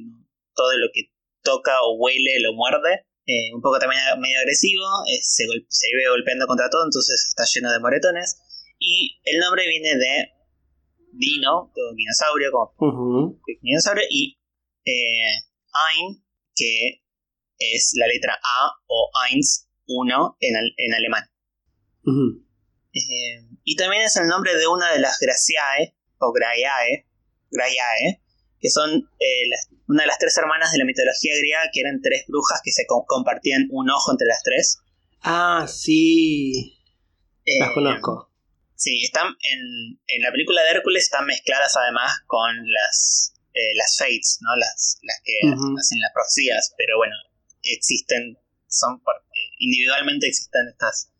todo lo que toca o huele lo muerde. Eh, un poco también medio agresivo, se, se vive golpeando contra todo, entonces está lleno de moretones. Y el nombre viene de Dino, dinosaurio, como dinosaurio, y eh, Ein, que es la letra A o Eins, uno en, en alemán. Eh, y también es el nombre de una de las Graciae, o Graiae, Graiae que son eh, una de las tres hermanas de la mitología griega, que eran tres brujas que se compartían un ojo entre las tres. Ah, sí. las eh, conozco. Sí, están en, en, la película de Hércules están mezcladas además con las, eh, las Fates, ¿no? Las, las que hacen las profecías, pero bueno, existen, son individualmente existen estas,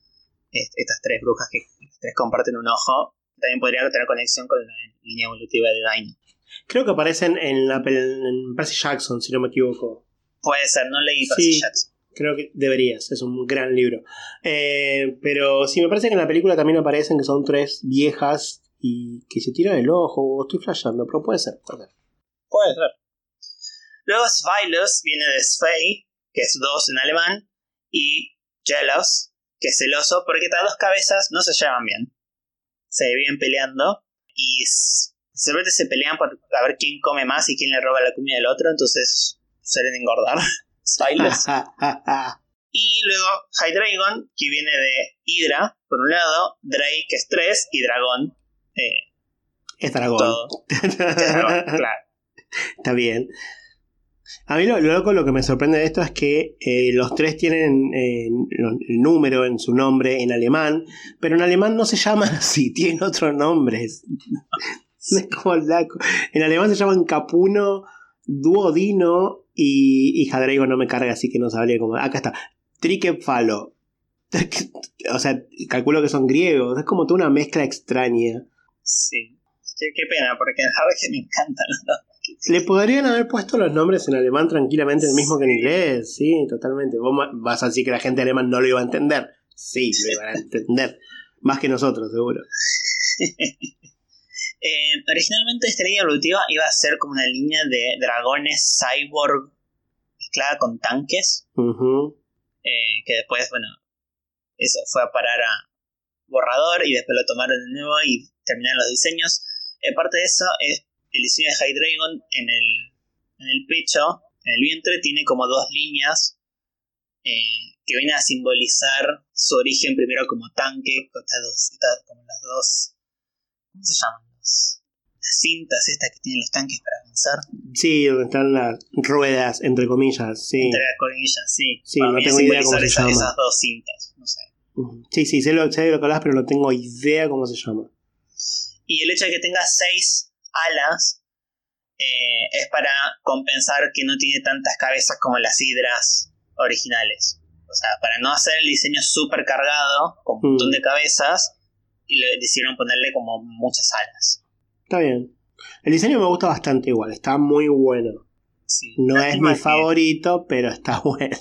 estas tres brujas que tres comparten un ojo. También podría tener conexión con la línea evolutiva de Dino. Creo que aparecen en, la, en Percy Jackson, si no me equivoco. Puede ser, no leí Percy Jackson. Creo que deberías, es un gran libro. Eh, pero sí, me parece que en la película también aparecen que son tres viejas y que se tira el ojo, o estoy flasheando, pero puede ser. puede ser. Puede ser. Luego Sveilos viene de Svei, que es dos en alemán, y Jealous, que es celoso, porque estas dos cabezas no se llevan bien. Se viven peleando y simplemente se pelean por a ver quién come más y quién le roba la comida del otro, entonces suelen engordar. Sveilos. y luego Hydreigon, que viene de Hydra, por un lado, Drake, que es 3, y Dragón. Eh, Es dragón. todo. Es dragón, claro. Está bien. A mí lo, lo loco, lo que me sorprende de esto es que eh, los tres tienen eh, el número en su nombre en alemán, pero en alemán no se llaman así, tienen otros nombres. Es como laco. En alemán se llaman Capuno, Duodino y, y Hadreigo no me carga, así que no sabría cómo. Acá está. Triquefalo. O sea, calculo que son griegos. Es como toda una mezcla extraña. Sí. Qué, qué pena, porque la verdad que me encantan los dos. Le podrían haber puesto los nombres en alemán tranquilamente el mismo que en inglés, sí, totalmente. Vos vas a decir que la gente alemán no lo iba a entender. Sí, lo iban a entender. Más que nosotros, seguro. Eh, originalmente esta línea evolutiva iba a ser como una línea de dragones cyborg mezclada con tanques, eh, que después, bueno, eso fue a parar a borrador y después lo tomaron de nuevo y terminaron los diseños. Eh, parte de eso es el diseño de Hydreigon en el, en el pecho, en el vientre, tiene como dos líneas eh, que vienen a simbolizar su origen primero como tanque, con estas dos, estas- como las dos, ¿cómo se llaman? Las cintas estas que tienen los tanques para avanzar. Sí, donde están las ruedas, entre comillas, sí. Entre las colillas, sí. Sí, Para no tengo idea cómo se esas, llama. esas dos cintas, no sé. Sí, sí, sé, lo, sé de lo que hablas, pero no tengo idea cómo se llama. Y el hecho de que tenga seis alas eh, es para compensar que no tiene tantas cabezas como las hidras originales. O sea, para no hacer el diseño súper cargado, con un montón Mm. de cabezas, y le decidieron ponerle como muchas alas. Está bien. El diseño me gusta bastante igual, está muy bueno. Sí. No es mi que- favorito, pero está bueno.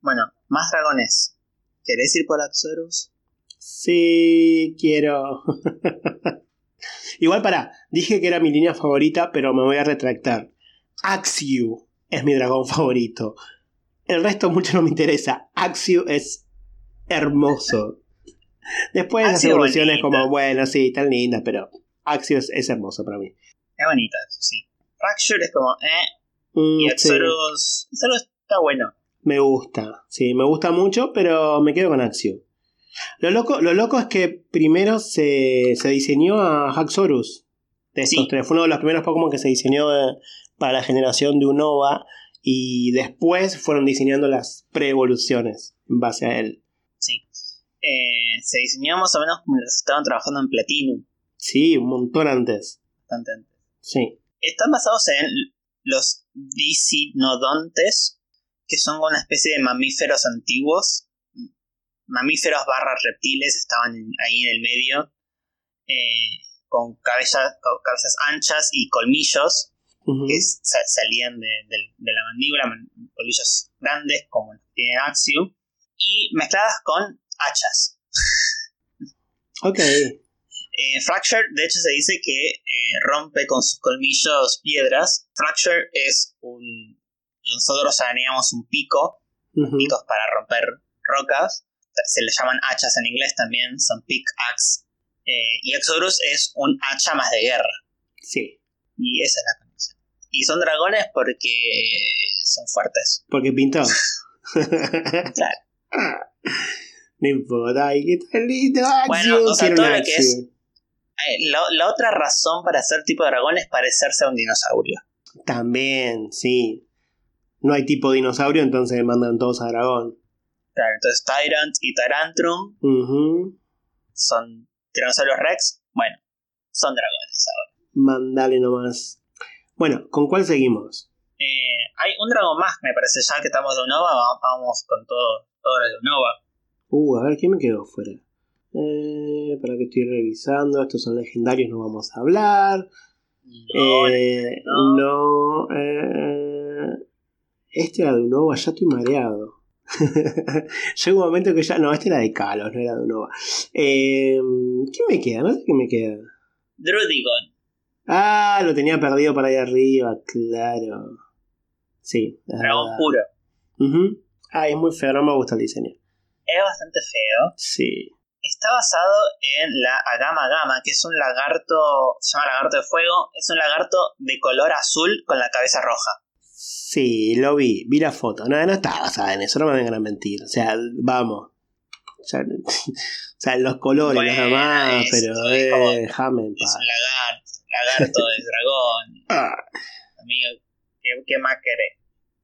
Bueno, más dragones. ¿Querés ir por Axorus? Sí, quiero. Igual para, dije que era mi línea favorita, pero me voy a retractar. Axiu es mi dragón favorito. El resto mucho no me interesa. Axiu es hermoso. Después las evoluciones bonita. como, bueno, sí, están lindas, pero Axiu es, hermoso para mí. Es bonita, sí. Fracture es como, eh. Mm, Y sí, Axorus. Axorus está bueno. me gusta, sí, me gusta mucho, pero me quedo con Axiu. Lo loco, lo loco es que primero se, se diseñó a Haxorus. De estos Sí. tres. Fue uno de los primeros Pokémon que se diseñó para la generación de Unova. Y después fueron diseñando las pre-evoluciones en base a él. Eh, se diseñó más o menos como los estaban trabajando en Platinum. Sí, un montón antes. Bastante antes. Sí. Están basados en los Dicinodontes, que son una especie de mamíferos antiguos. Mamíferos barra reptiles estaban ahí en el medio. eh, con, cabeza- con cabezas anchas y colmillos que salían de, de- de la mandíbula, man- colmillos grandes como los que tiene Axiu, y mezcladas con hachas. Ok. Eh, Fracture, de hecho, se dice que eh, rompe con sus colmillos piedras. Fracture es un. Nosotros teníamos un pico, Ujú. picos para romper rocas. Se le llaman hachas en inglés también, son pickaxe. Eh, y Exodus es un hacha más de guerra. Sí. Y esa es la conexión. Y son dragones porque son fuertes. Porque pintó. Claro. No importa. Lindo. Bueno, o sea, quiero todo un lo que es- Eh, la, la otra razón para ser tipo dragón es parecerse a un dinosaurio. También, sí. No hay tipo dinosaurio, entonces mandan todos a dragón. Claro, entonces Tyrant y Tyrantrum Ujú. son tiranosaurios Rex. Bueno, son dragones ahora. Mandale nomás. Bueno, ¿con cuál seguimos? Eh, hay un dragón más, me parece, ya que estamos de Unova, va- vamos con todo, todo lo de Unova. Uh, a ver, ¿quién me quedó fuera? Eh, para que estoy revisando. Estos son legendarios, no vamos a hablar. No, Eh, no. no. eh, este era de Unova, ya estoy mareado. Llega un momento que ya. No, este era de Kalos, no era de Unova. Eh, ¿Quién me queda? No sé quién me queda. Drudigon. Ah, lo tenía perdido para ahí arriba, claro. Sí, Dragón verdad. puro. Ujú. Ah, es muy feo, no me gusta el diseño. Es bastante feo. Sí. Está basado en la Agama Gama, que es un lagarto, se llama lagarto de fuego, es un lagarto de color azul con la cabeza roja. Sí, lo vi, vi la foto. No, no está basada en eso, no me vengan a mentir. O sea, vamos. O sea, o sea, los colores, Bueno, demás, es- pero es como- eh, Es un lagarto, lagarto de dragón. Ah. Amigo, ¿qué, qué más querés?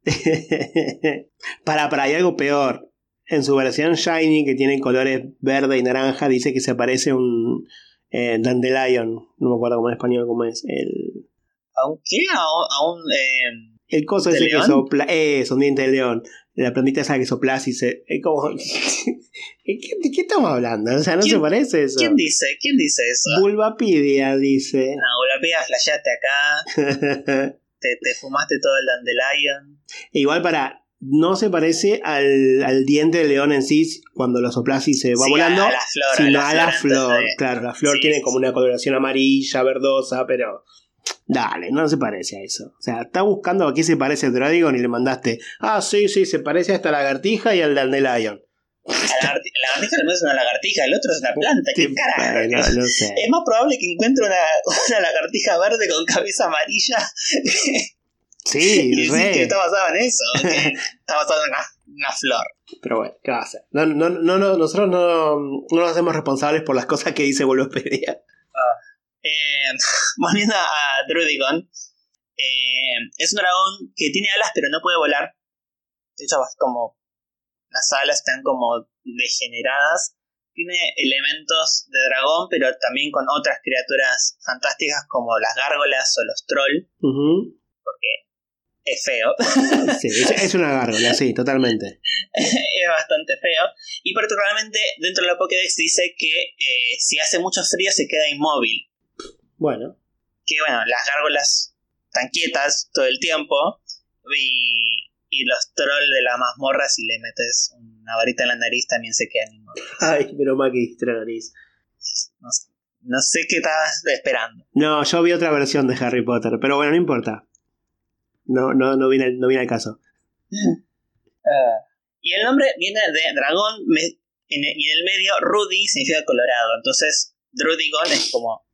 para, para, hay algo peor. En su versión Shiny, que tiene colores verde y naranja, dice que se parece un eh, Dandelion. No me acuerdo cómo en español cómo es. El, ¿A un qué? ¿A un...? a eh, el coso ¿De ese que león? sopla. Eh, es un diente de león. La plantita esa que soplas y se. Es como. ¿Qué, ¿De qué estamos hablando? O sea, no ¿Quién- se parece eso. ¿Quién dice? ¿Quién dice eso? Bulbapidia dice. No, Bulapia, flasheaste acá, te, te fumaste todo el dandelion. Igual para. No se parece al, al diente de león en sí cuando lo soplas y se va Sí, volando. a la flor, sino a la flor, Claro, la flor Sí, tiene como una coloración amarilla, verdosa, pero. Dale, no se parece a eso. O sea, está buscando a qué se parece el Dragon y le mandaste. Ah, sí, sí, se parece a esta lagartija y al dandelion. A la lagarti- la lagartija no es una lagartija, el otro es una planta. ¿Qué carajo? bueno, no sé. Es más probable que encuentre una, una lagartija verde con cabeza amarilla Sí, y que re. está basado en eso, que está basado en una, una flor. Pero bueno, ¿qué va a hacer? No, no, no, no, nosotros no, no nos hacemos responsables por las cosas que dice Bulbapedia. Eh, volviendo a Drudigon, eh, es un dragón que tiene alas pero no puede volar. De hecho, como las alas están como degeneradas. Tiene elementos de dragón, pero también con otras criaturas fantásticas como las gárgolas o los trolls, Ujú. porque es feo. Sí, es, una gárgola, sí, totalmente. es bastante feo. Y particularmente dentro de la Pokédex dice que eh, si hace mucho frío se queda inmóvil. Bueno, que bueno, las gárgolas están quietas todo el tiempo y, y los trolls de la mazmorra si le metes una varita en la nariz también se quedan inmóviles. ay, pero más que dijiste la nariz. No, sé- no sé qué estabas esperando. No, yo vi otra versión de Harry Potter, pero bueno, no importa. No, no, no viene, al- no viene al caso. Y el nombre viene de dragón me- en el- y en el medio Rudy significa colorado, entonces Drudigon es como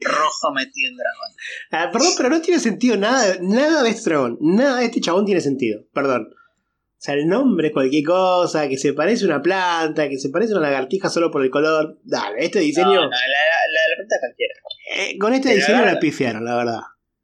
rojo metido en dragón. Ah, perdón, pero no tiene sentido nada, nada de este dragón. Nada de este chabón tiene sentido. Perdón. O sea, el nombre es cualquier cosa, que se parece a una planta, que se parece a una lagartija solo por el color. Dale, este diseño. No, no, la, la, la planta cualquiera. eh, con este Pero diseño ahora- la pifiaron, la verdad.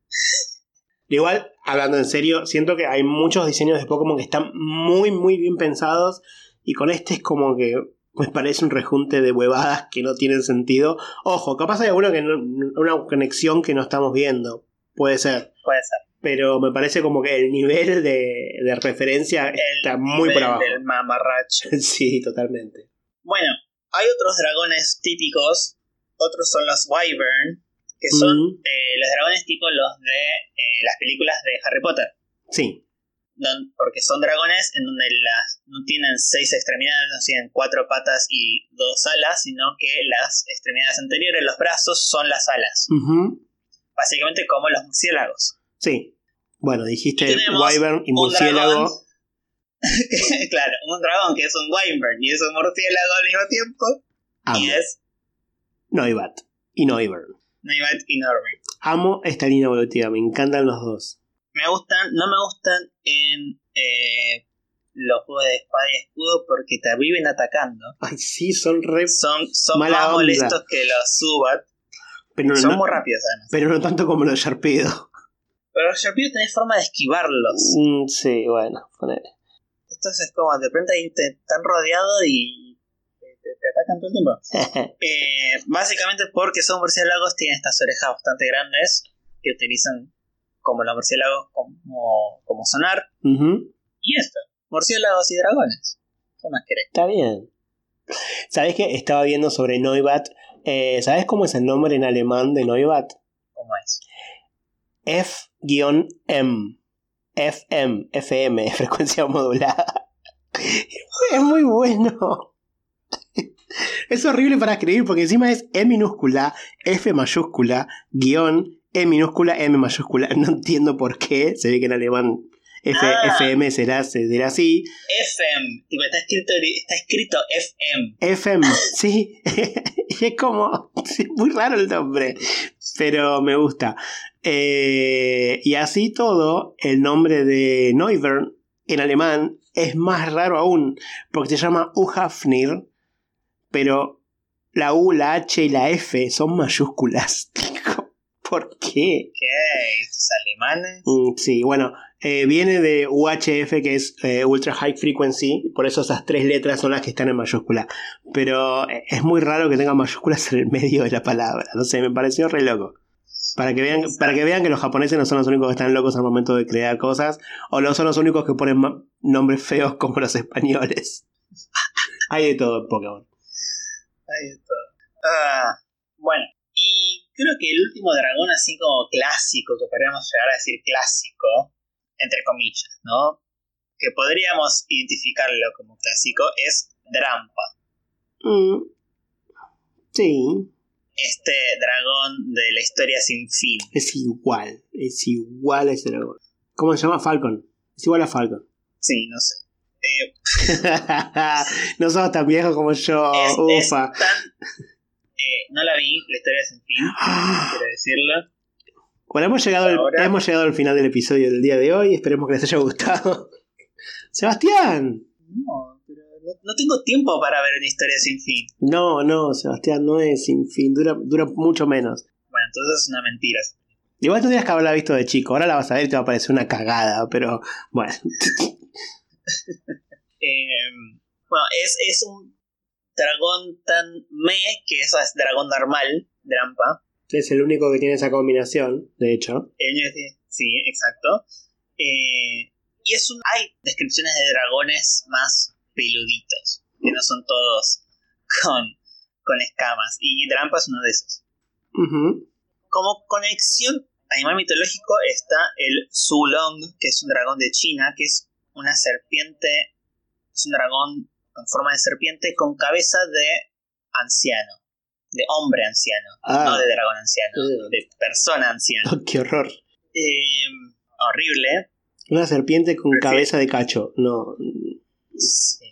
Igual, hablando en serio, siento que hay muchos diseños de Pokémon que están muy, muy bien pensados. Y con este es como que pues parece un rejunte de huevadas que no tienen sentido. Ojo, capaz hay alguno que no, una conexión que no estamos viendo. Puede ser. Puede ser. Pero me parece como que el nivel de, de referencia El está muy por nivel abajo. Del mamarracho. Sí, totalmente. Bueno, hay otros dragones típicos. Otros son los Wyvern, que son Mm, eh, los dragones tipo los de eh, las películas de Harry Potter. sí, Don- porque son dragones en donde las no tienen seis extremidades, no tienen cuatro patas y dos alas, sino que las extremidades anteriores, los brazos, son las alas. Básicamente como los murciélagos. sí. Bueno, dijiste Y Wyvern y murciélago. claro, un dragón que es un Wyvern y es un murciélago al mismo tiempo. Amo. Y es Noibat y Noivern. Noibat y Norway. Amo esta línea evolutiva, me encantan los dos. Me gustan, no me gustan en eh, los juegos de espada y escudo porque te viven atacando. Ay, sí, son re. Son, son Mala más onda. molestos que los Subat. Pero Son no, muy rápidos además. pero no tanto como los Sharpedo. Pero los Sharpedo tenés forma de esquivarlos. Mm, sí, bueno, ponele. Estos es como de repente ahí te están rodeados y te, te- te atacan todo el tiempo. Eh, básicamente porque son murciélagos, tienen estas orejas bastante grandes que utilizan como los murciélagos como, como sonar. Y esto, murciélagos y dragones. ¿Qué más querés? Está bien. ¿Sabes qué? Estaba viendo sobre Noibat. Eh, ¿Sabes cómo es el nombre en alemán de Noibat? ¿Cómo es? F-M. FM, FM, frecuencia modulada. Es muy bueno. Es horrible para escribir porque encima es E minúscula, F mayúscula, guion, E minúscula, M mayúscula. No entiendo por qué. Se ve que en alemán F, Ah. FM será, será así. FM, tipo, está escrito, está escrito FM. FM, sí. Y es como. muy raro el nombre. Pero me gusta. Eh, y así todo, el nombre de Neuvern en alemán es más raro aún. Porque se llama Uhafnir. Pero la U, la H y la F son mayúsculas. ¿Por qué? ¿Qué? ¿Estos alemanes? Mm, sí, bueno, eh, viene de UHF, que es eh, Ultra High Frequency, por eso esas tres letras son las que están en mayúscula. Pero eh, es muy raro que tengan mayúsculas en el medio de la palabra, no sé, me pareció re loco. Para que, vean, para que vean que los japoneses no son los únicos que están locos al momento de crear cosas, o no son los únicos que ponen nombres feos como los españoles. Hay de todo en Pokémon. Ahí está. Ah, bueno, y creo que el último dragón así como clásico, que podríamos llegar a decir clásico, entre comillas, ¿no? Que podríamos identificarlo como clásico es Drampa. Mm, sí, Este dragón de la historia sin fin. es igual, es igual a ese dragón. ¿Cómo se llama? Falcon. Es igual a Falcon. Sí, no sé. Eh, no sos tan viejo como yo, es, es Oh, ufa. tan... eh, no la vi, la historia sin fin, quiero decirlo. Bueno, hemos llegado, al, hemos llegado al final del episodio del día de hoy. Esperemos que les haya gustado. Sebastián. No, pero no, no tengo tiempo para ver una historia sin fin. No, no, Sebastián no es sin fin. Dura, dura mucho menos. Bueno, entonces es una mentira. Igual tendrías que haberla visto de chico. Ahora la vas a ver y te va a parecer una cagada. Pero bueno. Eh, bueno, es, es un dragón tan me que eso es dragón normal, Drampa. Es el único que tiene esa combinación, de hecho. El Sí, exacto. Eh, y es un. Hay descripciones de dragones más peluditos, que no son todos con, con escamas. Y Drampa es uno de esos. Como conexión animal mitológico está el Zulong, que es un dragón de China, que es una serpiente, es un dragón con forma de serpiente con cabeza de anciano, de hombre anciano, Ah. no de dragón anciano, de persona anciana. Qué horror. Eh, horrible. Una serpiente con Prefiero- cabeza de cacho. No. Sí.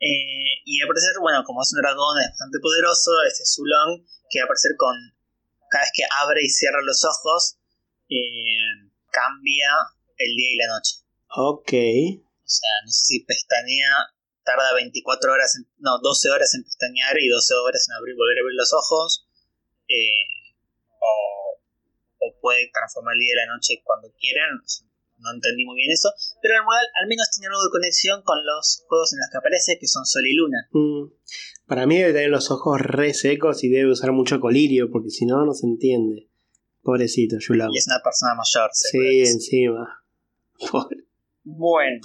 Eh, y al parecer, bueno, como es un dragón es bastante poderoso, este Zulong, que va a aparecer con. Cada vez que abre y cierra los ojos, eh, cambia el día y la noche. Ok. O sea, no sé si pestañea, tarda 24 horas, en- no, 12 horas en pestañear y 12 horas en abrir, volver a abrir los ojos. eh, o, o puede transformar el día y la noche cuando quieran. No entendí muy bien eso. Pero al, modal- al menos tiene algo de conexión con los juegos en los que aparece, que son Sol y Luna. Mm, Para mí debe tener los ojos re secos y debe usar mucho colirio, porque si no, no se entiende. Pobrecito, Yulam. Y es una persona mayor. se Sí, encima. Pobre. Bueno,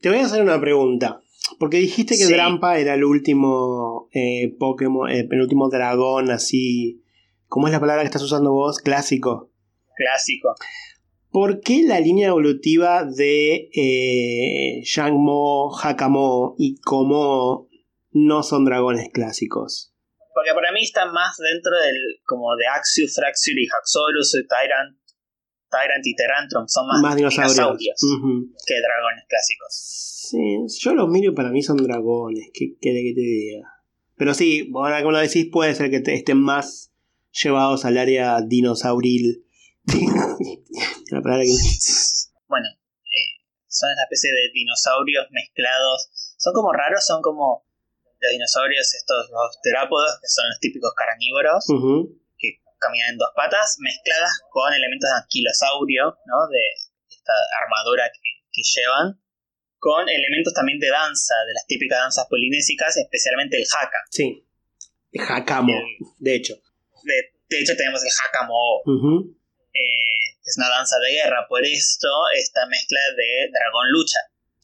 Te voy a hacer una pregunta. Porque dijiste que Sí. Drampa era el último eh, Pokémon, eh, el último dragón así. ¿Cómo es la palabra que estás usando vos? Clásico. clásico. ¿Por qué la línea evolutiva de eh, Shangmo, Hakamo y Komo no son dragones clásicos? Porque para mí están más dentro del. como de Axiu, Fraxiur y Haxorus y Tyrant. Tyrant y Terantron son más, Más dinosaurios. que dragones clásicos. Sí, yo los miro y para mí son dragones. ¿Qué querés que te diga? Pero sí, ahora como lo decís, puede ser que estén más llevados al área dinosauril. La palabra que- Bueno, eh, son esta especie de dinosaurios mezclados. Son como raros, son como los dinosaurios, estos, los terápodos, que son los típicos carnívoros, caminan en dos patas, mezcladas con elementos de anquilosaurio, ¿no? De esta armadura que, que llevan, con elementos también de danza, de las típicas danzas polinésicas, especialmente el haka. Sí. Hakamo, de hecho. De, de hecho, tenemos el hakamo, Ujú. eh, que es una danza de guerra, por esto esta mezcla de dragón lucha.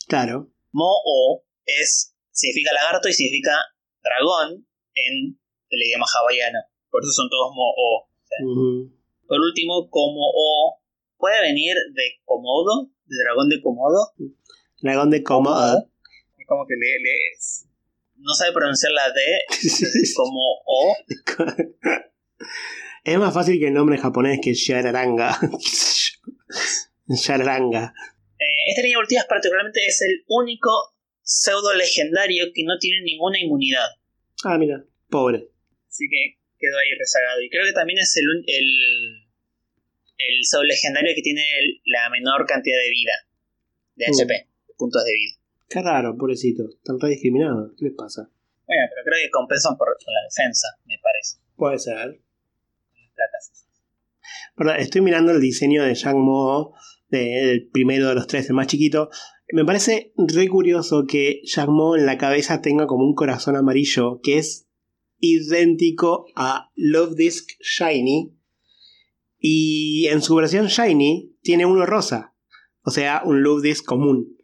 Claro. Mo-o es, significa lagarto y significa dragón en el idioma hawaiano. Por eso son todos Mo-o. Ujú. Por último, Como-o puede venir de Komodo, de dragón de Komodo. Dragón de Komodo. Es como que le, no sabe pronunciar la D como O. Es más fácil que el nombre japonés que Shararanga. Shararanga. Eh, esta línea evolutiva particularmente es el único pseudo legendario que no tiene ninguna inmunidad. Ah, mira, pobre. Así que quedó ahí rezagado. Y creo que también es el, el, el pseudo legendario que tiene la menor cantidad de vida. De Mm. HP, de puntos de vida. Qué raro, pobrecito. Están re discriminados. ¿Qué les pasa? Bueno, pero creo que compensan por, por la defensa, me parece. Puede ser. Las placas. Perdón, estoy mirando el diseño de Yang Mo, del primero de los tres, el más chiquito. Me parece re curioso que Yang Mo en la cabeza tenga como un corazón amarillo que es idéntico a Love Disc Shiny. Y en su versión Shiny tiene uno rosa. O sea, un Love Disc común.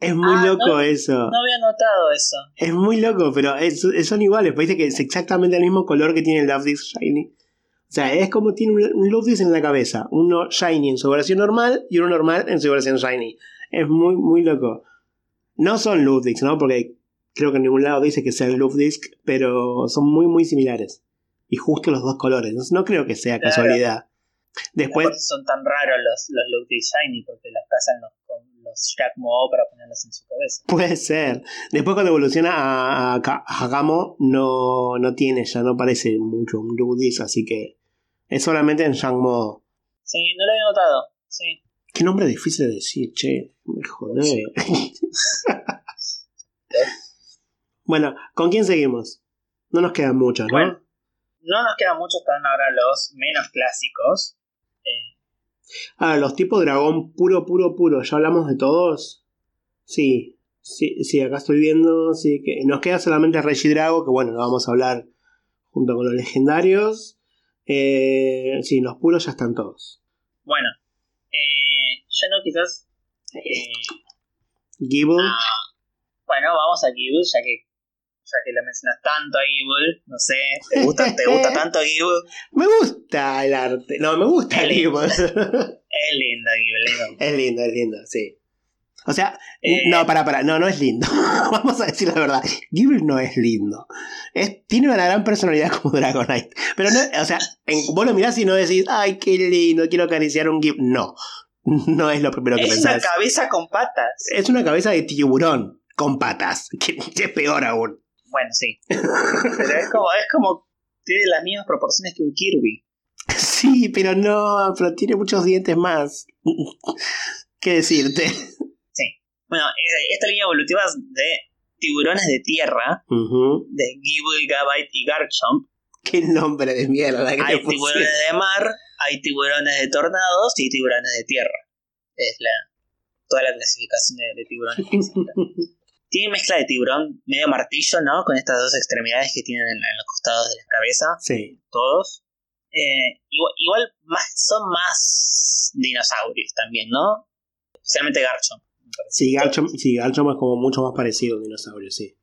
Es muy Ah, loco no. eso. No había notado eso. Es muy loco, pero es- son iguales. Parece que es exactamente el mismo color que tiene el Love Disc Shiny. O sea, es como tiene un, un Love Disc en la cabeza. Uno Shiny en su versión normal y uno normal en su versión Shiny. Es muy, muy loco. No son Love Discs, ¿no? Porque creo que en ningún lado dice que sean Love Disc, pero son muy, muy similares. Y justo los dos colores. No, no creo que sea Claro. casualidad. Después, son tan raros los, los Loki Shiny porque los cazan los, con los Jack Mo para ponerlos en su cabeza. Puede ser. Después cuando evoluciona a, a Hagamo no, no tiene, ya no parece mucho un Ludis, así que es solamente en Shangmo. Sí, no lo había notado. Sí. Qué nombre difícil de decir, che. Me jodé. bueno, ¿con quién seguimos? No nos quedan muchos, ¿no? Bueno. No nos quedan muchos, están ahora los menos clásicos. Eh, Ah, los tipos dragón puro, puro, puro. ¿Ya hablamos de todos? Sí. Sí, sí, acá estoy viendo. Sí, que nos queda solamente Regidrago, que bueno, lo vamos a hablar junto con los legendarios. Eh, sí, los puros ya están todos. bueno, eh, ya no quizás. eh, ah, bueno, vamos a Gibble, ya que ya que lo mencionas tanto a Gibble. No sé, ¿te gusta, ¿te gusta tanto Gibble? Me gusta el arte. No, me gusta el Es. Gibble. Es lindo lindo. es lindo, es lindo, sí. O sea, Eh. no, para, para, no, no es lindo. Vamos a decir la verdad. Gibble no es lindo. Es, tiene una gran personalidad como Dragonite. Pero no, o sea, en- vos lo mirás y no decís, ay, qué lindo, quiero acariciar un Gibble. No. No es lo primero que Es una pensás. cabeza con patas. Es una cabeza de tiburón con patas. Que es peor aún. Bueno, sí. Pero es como, es como. Tiene las mismas proporciones que un Kirby. Sí, pero no, pero tiene muchos dientes más. ¿Qué decirte? Bueno, eh, esta línea evolutiva es de tiburones de tierra, de Gibble, Gabite y Garchomp. Qué nombre de mierda que Hay tiburones de mar, hay tiburones de tornados y tiburones de tierra. Es la toda la clasificación de, de tiburones. Tiene mezcla de tiburón medio martillo, ¿no? Con estas dos extremidades que tienen en, en los costados de la cabeza, Sí. todos. Eh, igual igual más, son más dinosaurios también, ¿no? Especialmente Garchomp. Sí, Garchomp, sí, Garchomp es como mucho más parecido a un dinosaurio, sí.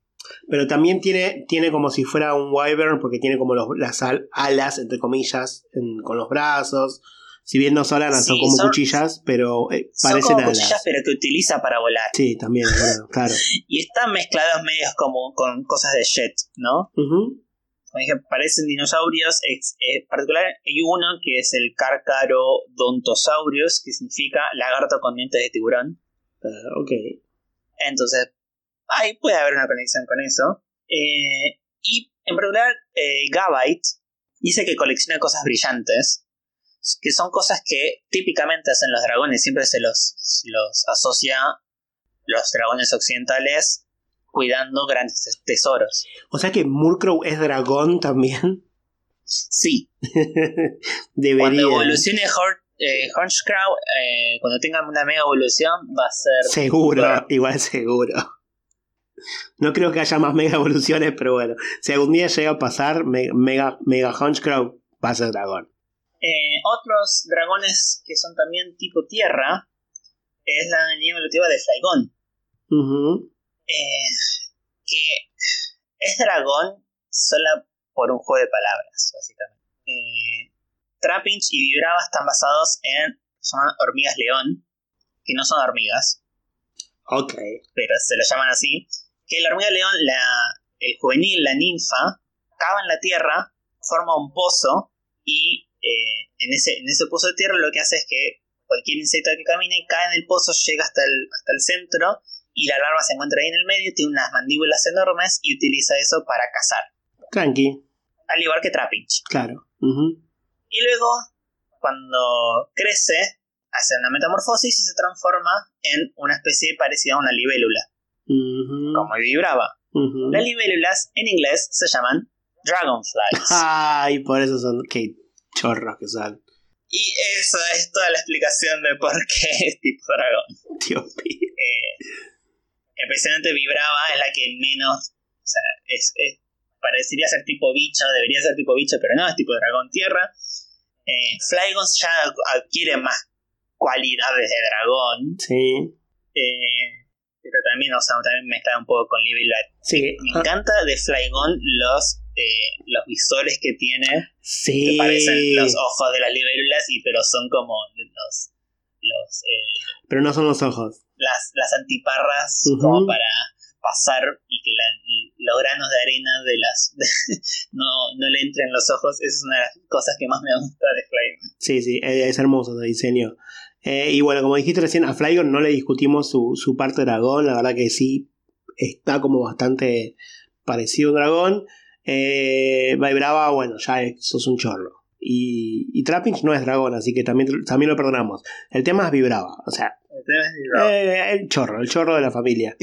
Pero también tiene, tiene como si fuera un wyvern, porque tiene como los- las al- alas, entre comillas, en- con los brazos. Si bien no son alas, son como son- cuchillas, pero eh, Son parecen como alas. cuchillas, pero que utiliza para volar. Sí, también, claro. claro. Y están mezclados medios como con cosas de jet, ¿no? Ujú. Como dije, parecen dinosaurios. eh, particular hay uno que es el Carcharodontosaurus, que significa lagarto con dientes de tiburón. Ah, ok. Entonces, ahí puede haber una conexión con eso. Eh, y en particular, eh, Gabite dice que colecciona cosas brillantes, que son cosas que típicamente hacen los dragones. Siempre se los, los asocia los dragones occidentales cuidando grandes tes- tesoros. O sea que Murkrow es dragón también. Sí, Debería. cuando evolucione Hor eh, Hornscrow, eh, cuando tenga una mega evolución, va a ser. Seguro, Bueno. igual seguro. No creo que haya más mega evoluciones, pero bueno. Si algún día llega a pasar, me- Mega, mega Hunchcrow va a ser dragón. Eh, otros dragones que son también tipo tierra es la línea evolutiva de Flygon, eh, que es dragón solo por un juego de palabras, básicamente. Eh, Trapinch y Vibrava están basados en llaman hormigas león, que no son hormigas, Ok. pero se lo llaman así. Que la hormiga león, la, el juvenil, la ninfa, cava en la tierra, forma un pozo y eh, en, ese, en ese pozo de tierra lo que hace es que cualquier insecto que camine cae en el pozo, llega hasta el, hasta el centro y la larva se encuentra ahí en el medio, tiene unas mandíbulas enormes y utiliza eso para cazar. Tranqui. Al igual que Trapinch. Claro. Y luego, cuando crece, hace una metamorfosis y se transforma en una especie parecida a una libélula. Como vibraba. Las libélulas en inglés se llaman dragonflies. Ay, por eso son qué chorros que son. Y esa es toda la explicación de por qué es tipo dragón. Dios mío. Eh, especialmente vibraba es la que menos, o sea, es, parecería ser tipo bicho, debería ser tipo bicho, pero no, es tipo dragón tierra. Eh, Flygons ya adquiere más cualidades de dragón. Sí. Eh, pero también, o sea, también me está un poco con Libélula. Sí. Me encanta de Flygon los, eh, los visores que tiene. Sí. Que parecen los ojos de las libélulas, y, pero son como los. los eh, pero no son los ojos. Las, las antiparras, como para pasar y que los granos de arena de las no, no le entren en los ojos. Esa es una de las cosas que más me gusta de Flygon. Sí, sí, es hermoso el diseño. Eh, y bueno, como dijiste recién, a Flygon no le discutimos su, su parte dragón, la verdad que sí, está como bastante parecido a un dragón. Eh, Vibrava, bueno, ya sos un chorro. Y, y Trappings no es dragón, así que también, también lo perdonamos. El tema es Vibrava, o sea, el, tema es Vibrava. Eh, el chorro, el chorro de la familia.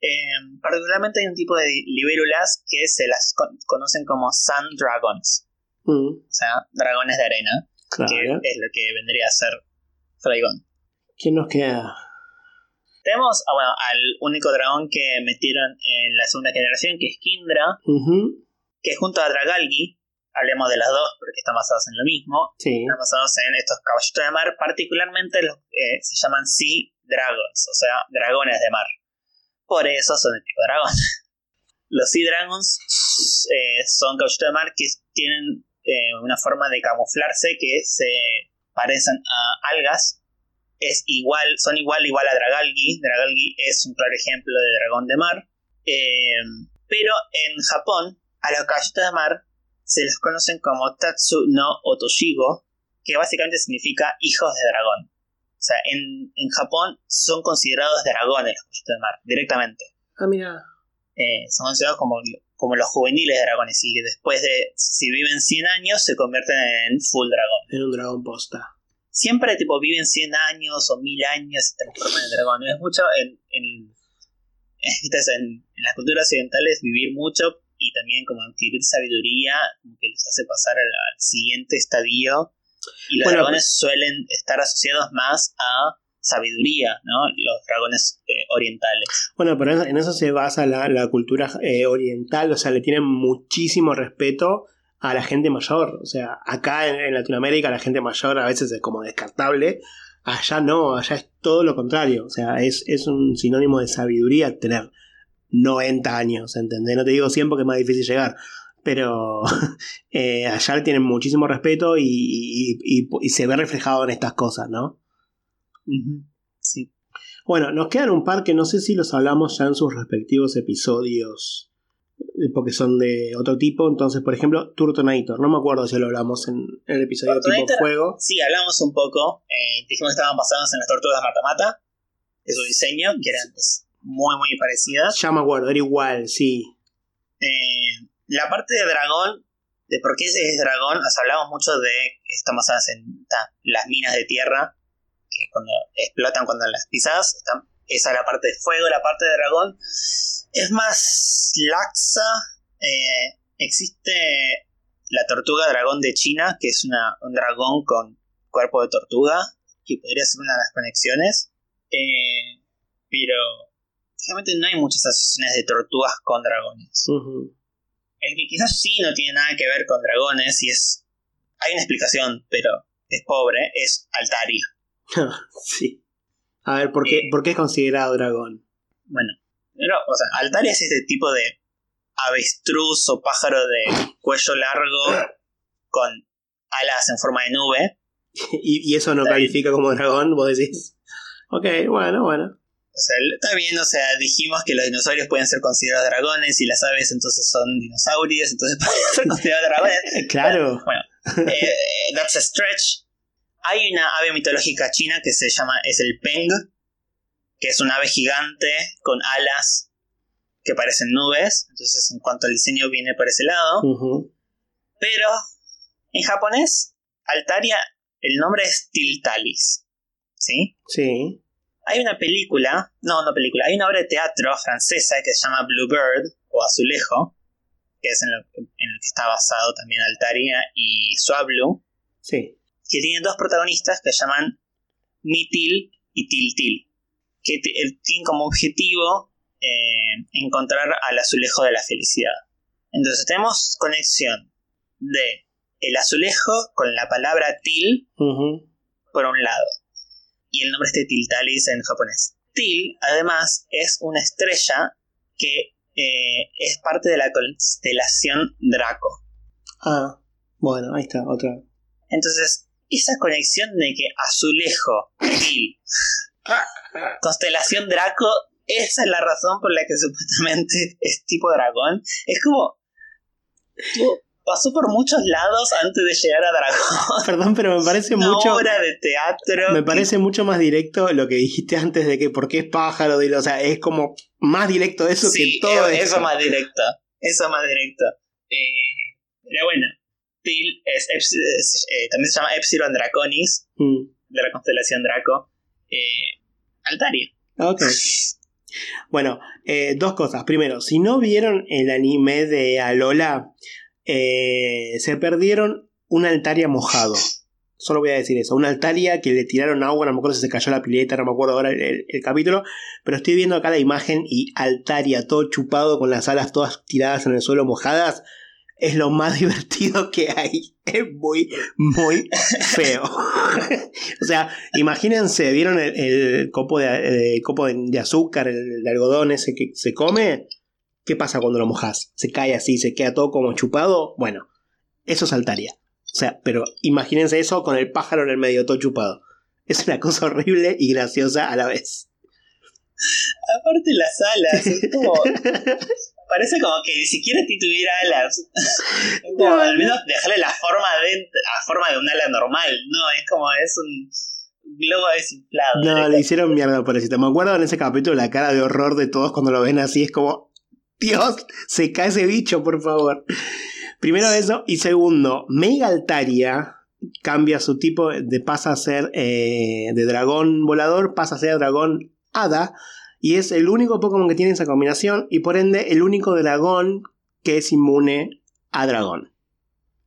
eh, particularmente hay un tipo de libélulas que se las con conocen como Sun Dragons. Mm. O sea, dragones de arena. Claro. Que es lo que vendría a ser Flygon. ¿Quién nos queda? Tenemos ah, bueno, al único dragón que metieron en la segunda generación, que es Kindra, uh que junto a Dragalgi, hablemos de las dos porque están basados en lo mismo, sí. están basados en estos caballitos de mar, particularmente los eh, se llaman Sea Dragons, o sea, dragones de mar. Por eso son el tipo de dragón. Los Sea Dragons eh, son caballitos de mar que tienen eh, una forma de camuflarse que se parecen a algas. Es igual, son igual igual a Dragalgi. Dragalgi es un claro ejemplo de dragón de mar. Eh, pero en Japón, a los caballitos de mar se los conocen como Tatsu no Otoshigo, que básicamente significa hijos de dragón. O sea, en, en Japón son considerados dragones los caballitos de mar, directamente. Ah, mira. Eh, son considerados como como los juveniles dragones y que después de, si viven 100 años, se convierten en full dragón. En un dragón posta. Siempre tipo viven 100 años o 1000 años y se transforman en dragón. Es mucho en, en, en, en las culturas occidentales vivir mucho y también como adquirir sabiduría, como que los hace pasar al, al siguiente estadio. Y los Bueno, dragones suelen estar asociados más a sabiduría, ¿no? Los dragones eh, orientales. Bueno, pero en eso se basa la, la cultura eh, oriental, o sea, le tienen muchísimo respeto a la gente mayor. O sea, acá en, en, Latinoamérica la gente mayor a veces es como descartable, allá no, allá es todo lo contrario. O sea, es, es un sinónimo de sabiduría tener 90 años, ¿entendés? No te digo 100 porque es más difícil llegar. Pero eh, allá le tienen muchísimo respeto y, y, y, y se ve reflejado en estas cosas, ¿no? Uh -huh. Sí. Bueno, nos quedan un par que no sé si los hablamos ya en sus respectivos episodios, porque son de otro tipo. Entonces, por ejemplo, Turtonator. No me acuerdo si lo hablamos en el episodio tipo fuego. Sí, hablamos un poco. Eh, dijimos que estaban basados en las tortugas mata-mata, de su diseño, que eran pues, muy, muy parecidas. Ya me acuerdo, era igual, sí. Eh, la parte de dragón, de por qué es dragón, nos hablamos mucho de que están basadas en ta, las minas de tierra que cuando explotan cuando las pisas, están, esa es la parte de fuego, la parte de dragón es más laxa. Eh, existe la tortuga dragón de China, que es una, un dragón con cuerpo de tortuga, que podría ser una de las conexiones. Eh, pero realmente no hay muchas asociaciones de tortugas con dragones. Uh -huh. El que quizás sí no tiene nada que ver con dragones, y es. Hay una explicación, pero es pobre, es Altaria. sí. A ver, ¿por qué, ¿por qué es considerado dragón? Bueno, pero, o sea, Altaria es este tipo de avestruz o pájaro de cuello largo con alas en forma de nube. ¿Y, y eso no califica como dragón, vos decís? Ok, bueno, bueno. O sea, está bien, o sea, dijimos que los dinosaurios pueden ser considerados dragones y las aves entonces son dinosaurios, entonces pueden ser considerados dragones. Claro. Bueno, eh, that's a stretch. Hay una ave mitológica china que se llama, es el Peng, que es un ave gigante con alas que parecen nubes, entonces en cuanto al diseño viene por ese lado. Pero en japonés, Altaria, el nombre es Tiltalis. ¿Sí? Sí. Hay una película, no, no película, hay una obra de teatro francesa que se llama Bluebird o Azulejo, que es en lo, en lo que está basado también Altaria y Suablu, Sí. Que tienen dos protagonistas que se llaman Mitil y Tiltil, que el- tienen como objetivo eh, encontrar al azulejo de la felicidad. Entonces tenemos conexión de el azulejo con la palabra til por un lado y el nombre es de Tiltalis en japonés. Til, además, es una estrella que eh, es parte de la constelación Draco. Ah, bueno, ahí está, otra. Entonces, esa conexión de que azulejo, Til, constelación Draco, esa es la razón por la que supuestamente es tipo dragón. Es como... pasó por muchos lados antes de llegar a dragón. Perdón, pero me parece Una mucho. obra de teatro. Me que- parece mucho más directo lo que dijiste antes de que por qué es pájaro, de- o sea, es como más directo eso Sí, que todo esto. eso más directo. Eso más directo. Eh, pero bueno, Til es, eh, también se llama Epsilon Draconis, Mm, de la constelación Draco. Eh, Altaria. ok. Bueno, eh, dos cosas. Primero, si no vieron el anime de Alola, se perdieron un Altaria mojado. Solo voy a decir eso. Una Altaria que le tiraron agua, no me acuerdo si se cayó la pileta, no me acuerdo ahora el, el- el capítulo. Pero estoy viendo acá la imagen y Altaria todo chupado con las alas todas tiradas en el suelo mojadas. Es lo más divertido que hay. Es muy, muy feo. o sea, imagínense, ¿vieron el, el copo, de, el copo de, de azúcar, el, de algodón ese que se come? ¿Qué pasa cuando lo mojas? ¿Se cae así, se queda todo como chupado? Bueno, eso es Altaria. O sea, pero imagínense eso con el pájaro en el medio, todo chupado. Es una cosa horrible y graciosa a la vez. Aparte las alas, es como... Parece como que ni siquiera ti tuviera alas. Como, No, al menos dejarle la forma de la forma de un ala normal. No, es como es un globo desinflado. No, le hicieron mierda por eso. Me acuerdo en ese capítulo la cara de horror de todos cuando lo ven así. Es como, Dios, se cae ese bicho, por favor. Primero eso. Y segundo, Mega Altaria cambia su tipo de pasa a ser eh, de dragón volador, pasa a ser dragón hada. Y es el único Pokémon que tiene esa combinación. Y por ende, el único dragón que es inmune a dragón.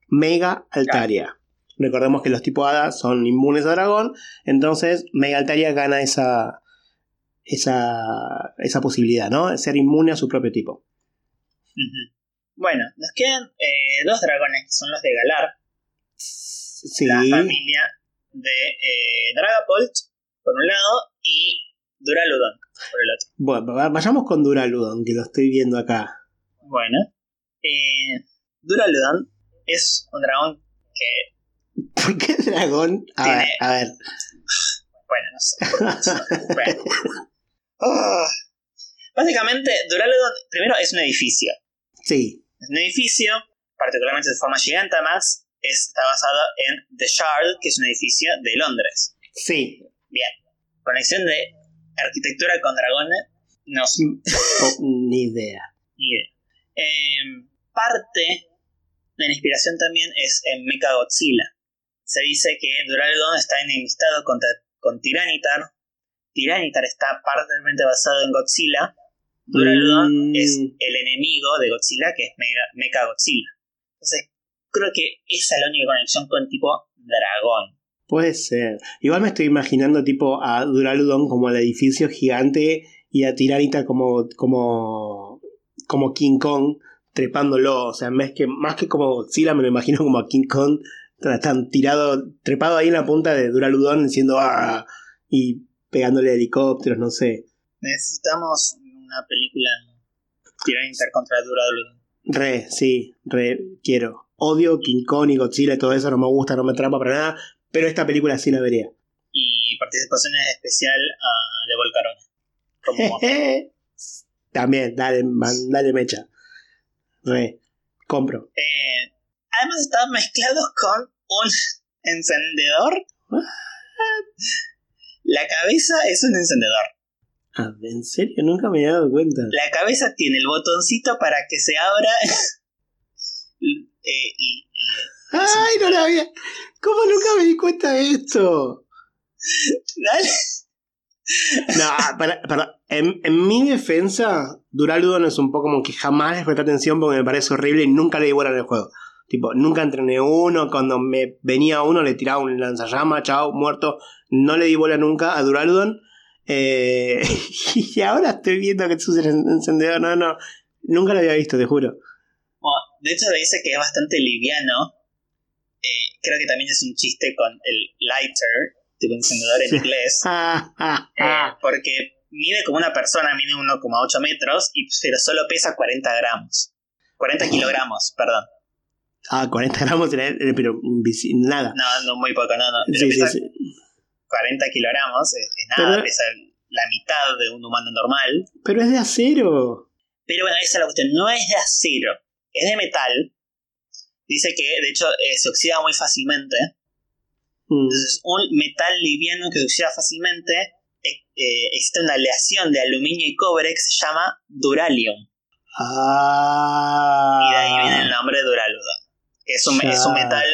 Mega Altaria. Recordemos que los tipos hada son inmunes a dragón. Entonces, Mega Altaria gana esa, esa, esa posibilidad, ¿no? Ser inmune a su propio tipo. Bueno, nos quedan eh, dos dragones que son los de Galar, Sí. la familia de eh, Dragapult, por un lado, y Duraludon, por el otro. Bueno, va- vayamos con Duraludon, que lo estoy viendo acá. Bueno, eh, Duraludon es un dragón que, ¿Por qué dragón? A ver, Tiene- a ver. bueno, no sé. Bueno. Ah. Básicamente, Duraludon, primero, es un edificio. Sí. Es un edificio, particularmente de forma Gigantamax, es, está basado en The Shard, que es un edificio de Londres. Sí. Conexión de arquitectura con dragones, no sé, ni idea. ni idea. Eh, parte de la inspiración también es en Mecha Godzilla. Se dice que Duraludon está enemistado contra, con Tiranitar. Tiranitar está parcialmente basado en Godzilla. Duraludon Mm. es el enemigo de Godzilla, que es Mega- Mecha Godzilla. Entonces, creo que esa es la única conexión con tipo dragón. Puede ser. Igual me estoy imaginando tipo a Duraludon como el edificio gigante y a Tiranita como, como, como King Kong trepándolo. O sea, más que, más que como Godzilla me lo imagino como a King Kong tan tirado, trepado ahí en la punta de Duraludon diciendo "Ah", y pegándole helicópteros, no sé. Necesitamos una película Tiranitar contra Duraludon. Re, sí, re, quiero. Odio King Kong y Godzilla y todo eso, no me gusta, no me atrapa para nada, pero esta película sí la vería. Y participación especial a de Volcarona. También, dale, man, dale mecha. Re, compro. Eh, además estaban mezclados con un encendedor. La cabeza es un encendedor. Ah, ¿En serio? Nunca me he dado cuenta. La cabeza tiene el botoncito para que se abra. eh, y, ¡Ay, no la había! ¿Cómo nunca me di cuenta de esto? Dale. No, para, para, en, en, mi defensa, Duraludon es un poco como que jamás les presté atención porque me parece horrible y nunca le di bola en el juego. Tipo, nunca entrené uno, cuando me venía uno le tiraba un lanzallama, chao, muerto. No le di bola nunca a Duraludon. Eh, y ahora estoy viendo que es un encendedor, no, no. Nunca lo había visto, te juro. Bueno, de hecho dice que es bastante liviano. Eh, creo que también es un chiste con el lighter, tipo encendedor en inglés. eh, porque mide como una persona, mide 1,8 metros, y, pero solo pesa 40 gramos. 40 kilogramos, perdón. Ah, 40 gramos, pero nada. No, no, muy poco, no, no. Pero Sí, pesa sí, sí. 40 kilogramos, es, es nada, Pero- pesa la mitad de un humano normal. Pero es de acero. Pero bueno, esa es la cuestión, no es de acero, es de metal. Dice que de hecho eh, se oxida muy fácilmente. Mm. Entonces, un metal liviano que se oxida fácilmente, eh, eh, existe una aleación de aluminio y cobre que se llama duralium. Ah. Y de ahí viene el nombre Duraludon. Es un, Ya. es un metal,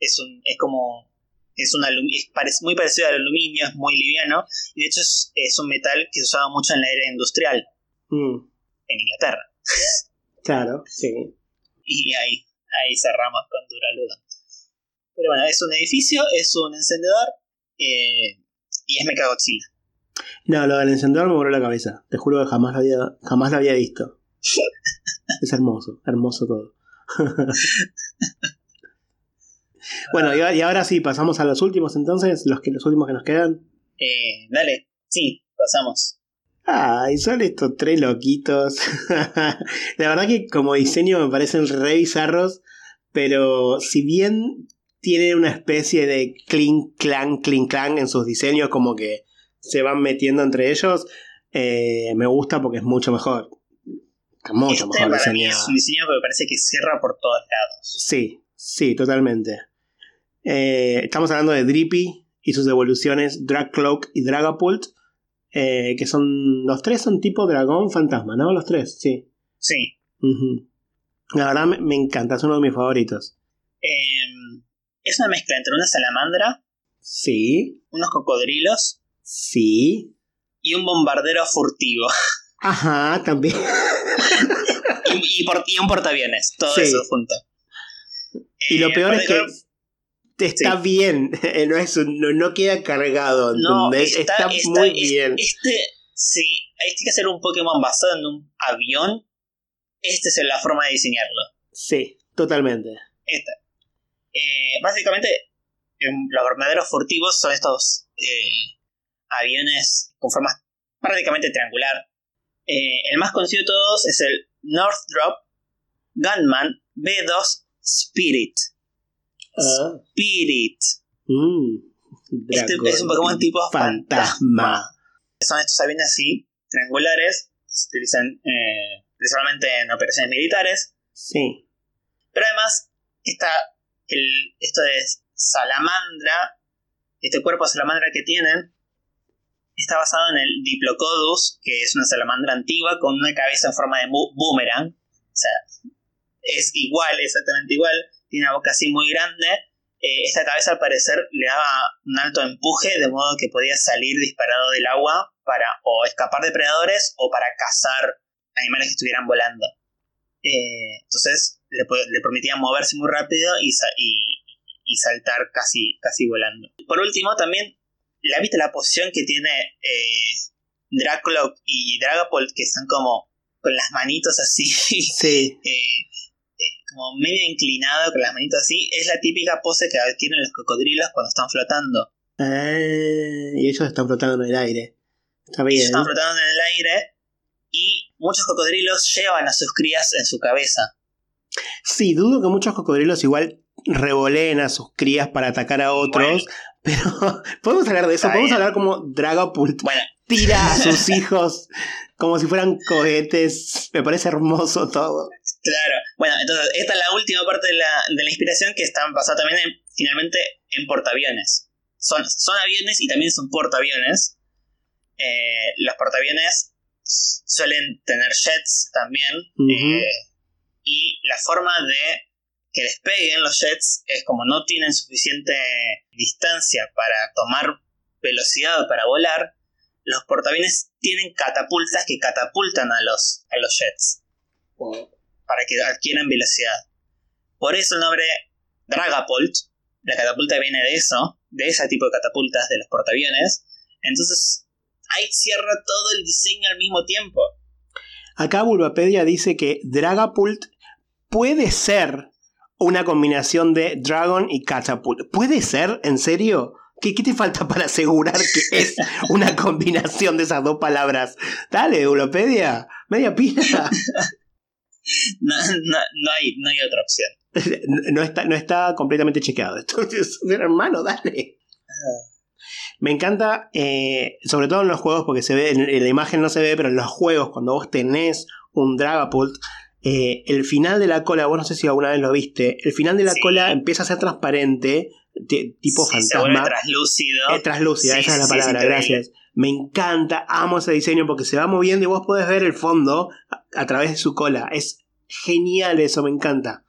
es, un, es como. Es, un alum- es parec- muy parecido al aluminio, es muy liviano. Y de hecho es, es un metal que se usaba mucho en la era industrial Mm, en Inglaterra. Claro, sí. Y ahí, ahí cerramos con Duraludon. Pero bueno, es un edificio, es un encendedor eh, y es Mechagodzilla. No, lo del encendedor me voló la cabeza. Te juro que jamás lo había, jamás lo había visto. es hermoso, hermoso todo. bueno, y ahora sí, pasamos a los últimos entonces, los, que, los últimos que nos quedan. Eh, dale, sí, pasamos. Ay, son estos tres loquitos. la verdad que como diseño me parecen re bizarros, pero si bien tienen una especie de clink clan, clink clan en sus diseños, como que se van metiendo entre ellos, eh, me gusta porque es mucho mejor. Mucho este mejor para mí diseñado. es un diseño que me parece que cierra por todos lados. Sí, sí, totalmente. Eh, estamos hablando de Drippy y sus evoluciones Dragcloak y Dragapult, eh, que son los tres son tipo dragón fantasma, ¿no? Los tres, sí. Sí. La verdad me, me encanta, es uno de mis favoritos. Eh, es una mezcla entre una salamandra, Sí, unos cocodrilos sí. y un bombardero furtivo. Ajá, también. y, y por- y un portaaviones. Todo Sí. eso junto. Y lo Eh, peor es que está bien, no, es un- no, no queda cargado, No, está, está, está- muy bien. Este, sí, hay que hacer un Pokémon basado en un avión. Esta es la forma de diseñarlo. Sí, totalmente. Esta. Eh, básicamente, em, los verdaderos furtivos son estos eh, aviones con forma prácticamente triangular. Eh, el más conocido de todos es el Northrop Gunman B2 Spirit. Ah. Spirit. Mm, Este es un Pokémon tipo fantasma. Son estos aviones así, triangulares, que se utilizan eh, principalmente en operaciones militares. Sí. Pero además, está el, esto de salamandra, este cuerpo de salamandra que tienen, está basado en el Diplocodus, que es una salamandra antigua con una cabeza en forma de boomerang. O sea, es igual, exactamente igual. Tiene una boca así muy grande. Eh, esta cabeza al parecer le daba un alto empuje, de modo que podía salir disparado del agua para o escapar de predadores o para cazar animales que estuvieran volando. Eh, entonces le, le permitían moverse muy rápido y, y- y saltar casi, casi volando. Por último, también, ¿la viste la posición que tiene eh, y Dragapult? Que están como con las manitos así, Sí. eh, como medio inclinado con las manitos así. Es la típica pose que adquieren los cocodrilos cuando están flotando. Ah, y ellos están flotando en el aire. Está Ellos están flotando en el aire y muchos cocodrilos llevan a sus crías en su cabeza. Sí, dudo que muchos cocodrilos igual revoleen a sus crías para atacar a otros. Bueno. Pero podemos hablar de eso. Podemos bien. hablar como Dragapult Bueno, tira a sus hijos como si fueran cohetes. Me parece hermoso todo. Claro. Bueno, entonces esta es la última parte de la, de la inspiración que está basada también en, finalmente en portaaviones. Son, son aviones y también son portaaviones. Eh, los portaaviones suelen tener jets también. eh, y la forma de que despeguen los jets es como no tienen suficiente distancia para tomar velocidad para volar, los portaaviones tienen catapultas que catapultan a los, a los jets para que adquieran velocidad. Por eso el nombre Dragapult, la catapulta viene de eso, de ese tipo de catapultas de los portaaviones. Entonces ahí cierra todo el diseño al mismo tiempo. Acá Bulbapedia dice que Dragapult puede ser una combinación de Dragon y Catapult. ¿Puede ser? ¿En serio? ¿Qué, qué te falta para asegurar que es una combinación de esas dos palabras? Dale, Bulbapedia. Media pila. No, no, no hay, no hay otra opción. No está, no está completamente chequeado. Entonces, hermano, dale. Me encanta, eh, sobre todo en los juegos, porque se ve, en, la imagen no se ve, pero en los juegos, cuando vos tenés un Dragapult, eh, el final de la cola, vos no sé si alguna vez lo viste, el final de la Sí. cola empieza a ser transparente, ti- tipo Sí, se vuelve fantasma. translúcido. Es translúcida, Sí, esa es la palabra, increíble. Me encanta, amo ese diseño porque se va moviendo y vos podés ver el fondo a, a través de su cola. Es genial eso, me encanta.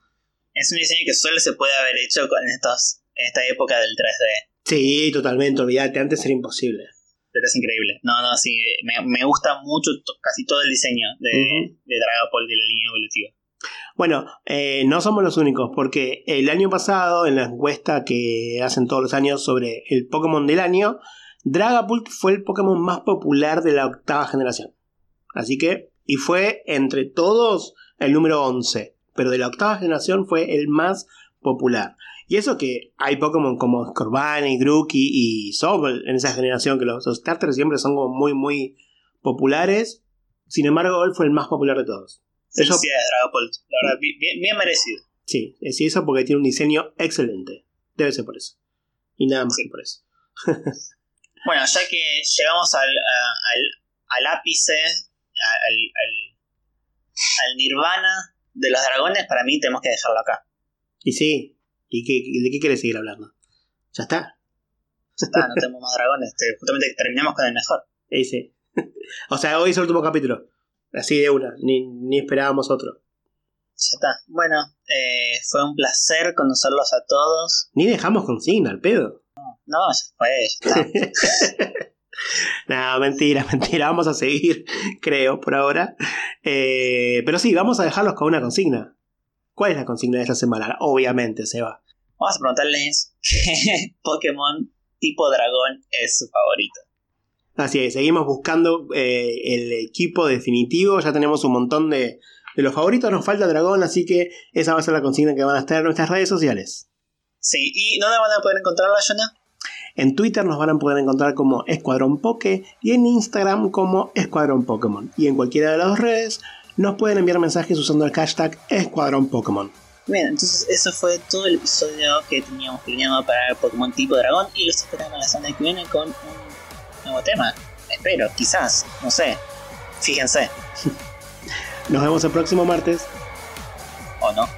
Es un diseño que solo se puede haber hecho con estos, en esta época del 3D. Sí, totalmente, olvídate, antes era imposible. Pero es increíble. No, no, sí. Me, me gusta mucho casi todo el diseño de, Ujú. de Dragapult y la línea evolutiva. Bueno, eh, no somos los únicos, porque el año pasado, en la encuesta que hacen todos los años sobre el Pokémon del año, Dragapult fue el Pokémon más popular de la octava generación. Así que, y fue entre todos el número 11, pero de la octava generación fue el más popular. Y eso que hay Pokémon como Scorbunny, Grookey y Sobble en esa generación, que los, los starters siempre son como muy, muy populares. Sin embargo, él fue el más popular de todos. Eso- Felicidades, Dragapult. La verdad, bi- bien, bien merecido. Sí, es eso porque tiene un diseño excelente. Debe ser por eso. Y nada más Sí. que por eso. Bueno, ya que llegamos al, al, al ápice, al, al, al nirvana de los dragones, para mí tenemos que dejarlo acá. Y sí, ¿y qué, de qué quieres seguir hablando? Ya está. Ya está, no tenemos más dragones. Te- justamente terminamos con el mejor. Y sí. o sea, hoy es el último capítulo. Así de una, ni, ni esperábamos otro. Ya está. Bueno, eh, fue un placer conocerlos a todos. Ni dejamos consigna al pedo. No, ya fue, ya. No, mentira, mentira. Vamos a seguir, creo, por ahora. Eh, pero sí, vamos a dejarlos con una consigna. ¿Cuál es la consigna de esta semana? Obviamente, Seba. Vamos a preguntarles qué Pokémon tipo dragón es su favorito. Así es, seguimos buscando eh, el equipo definitivo. Ya tenemos un montón de, de los favoritos. Nos falta dragón, así que esa va a ser la consigna que van a estar en nuestras redes sociales. Sí, ¿y dónde van a poder encontrarla, Jonah? En Twitter nos van a poder encontrar como Escuadrón Poke y en Instagram como Escuadrón Pokémon. Y en cualquiera de las dos redes nos pueden enviar mensajes usando el hashtag Escuadrón Pokémon. Bien, entonces eso fue todo el episodio que teníamos planeado para el Pokémon tipo dragón y los esperamos la semana que viene con un nuevo tema. Espero, quizás, no sé. Fíjense, Nos vemos el próximo martes. o no.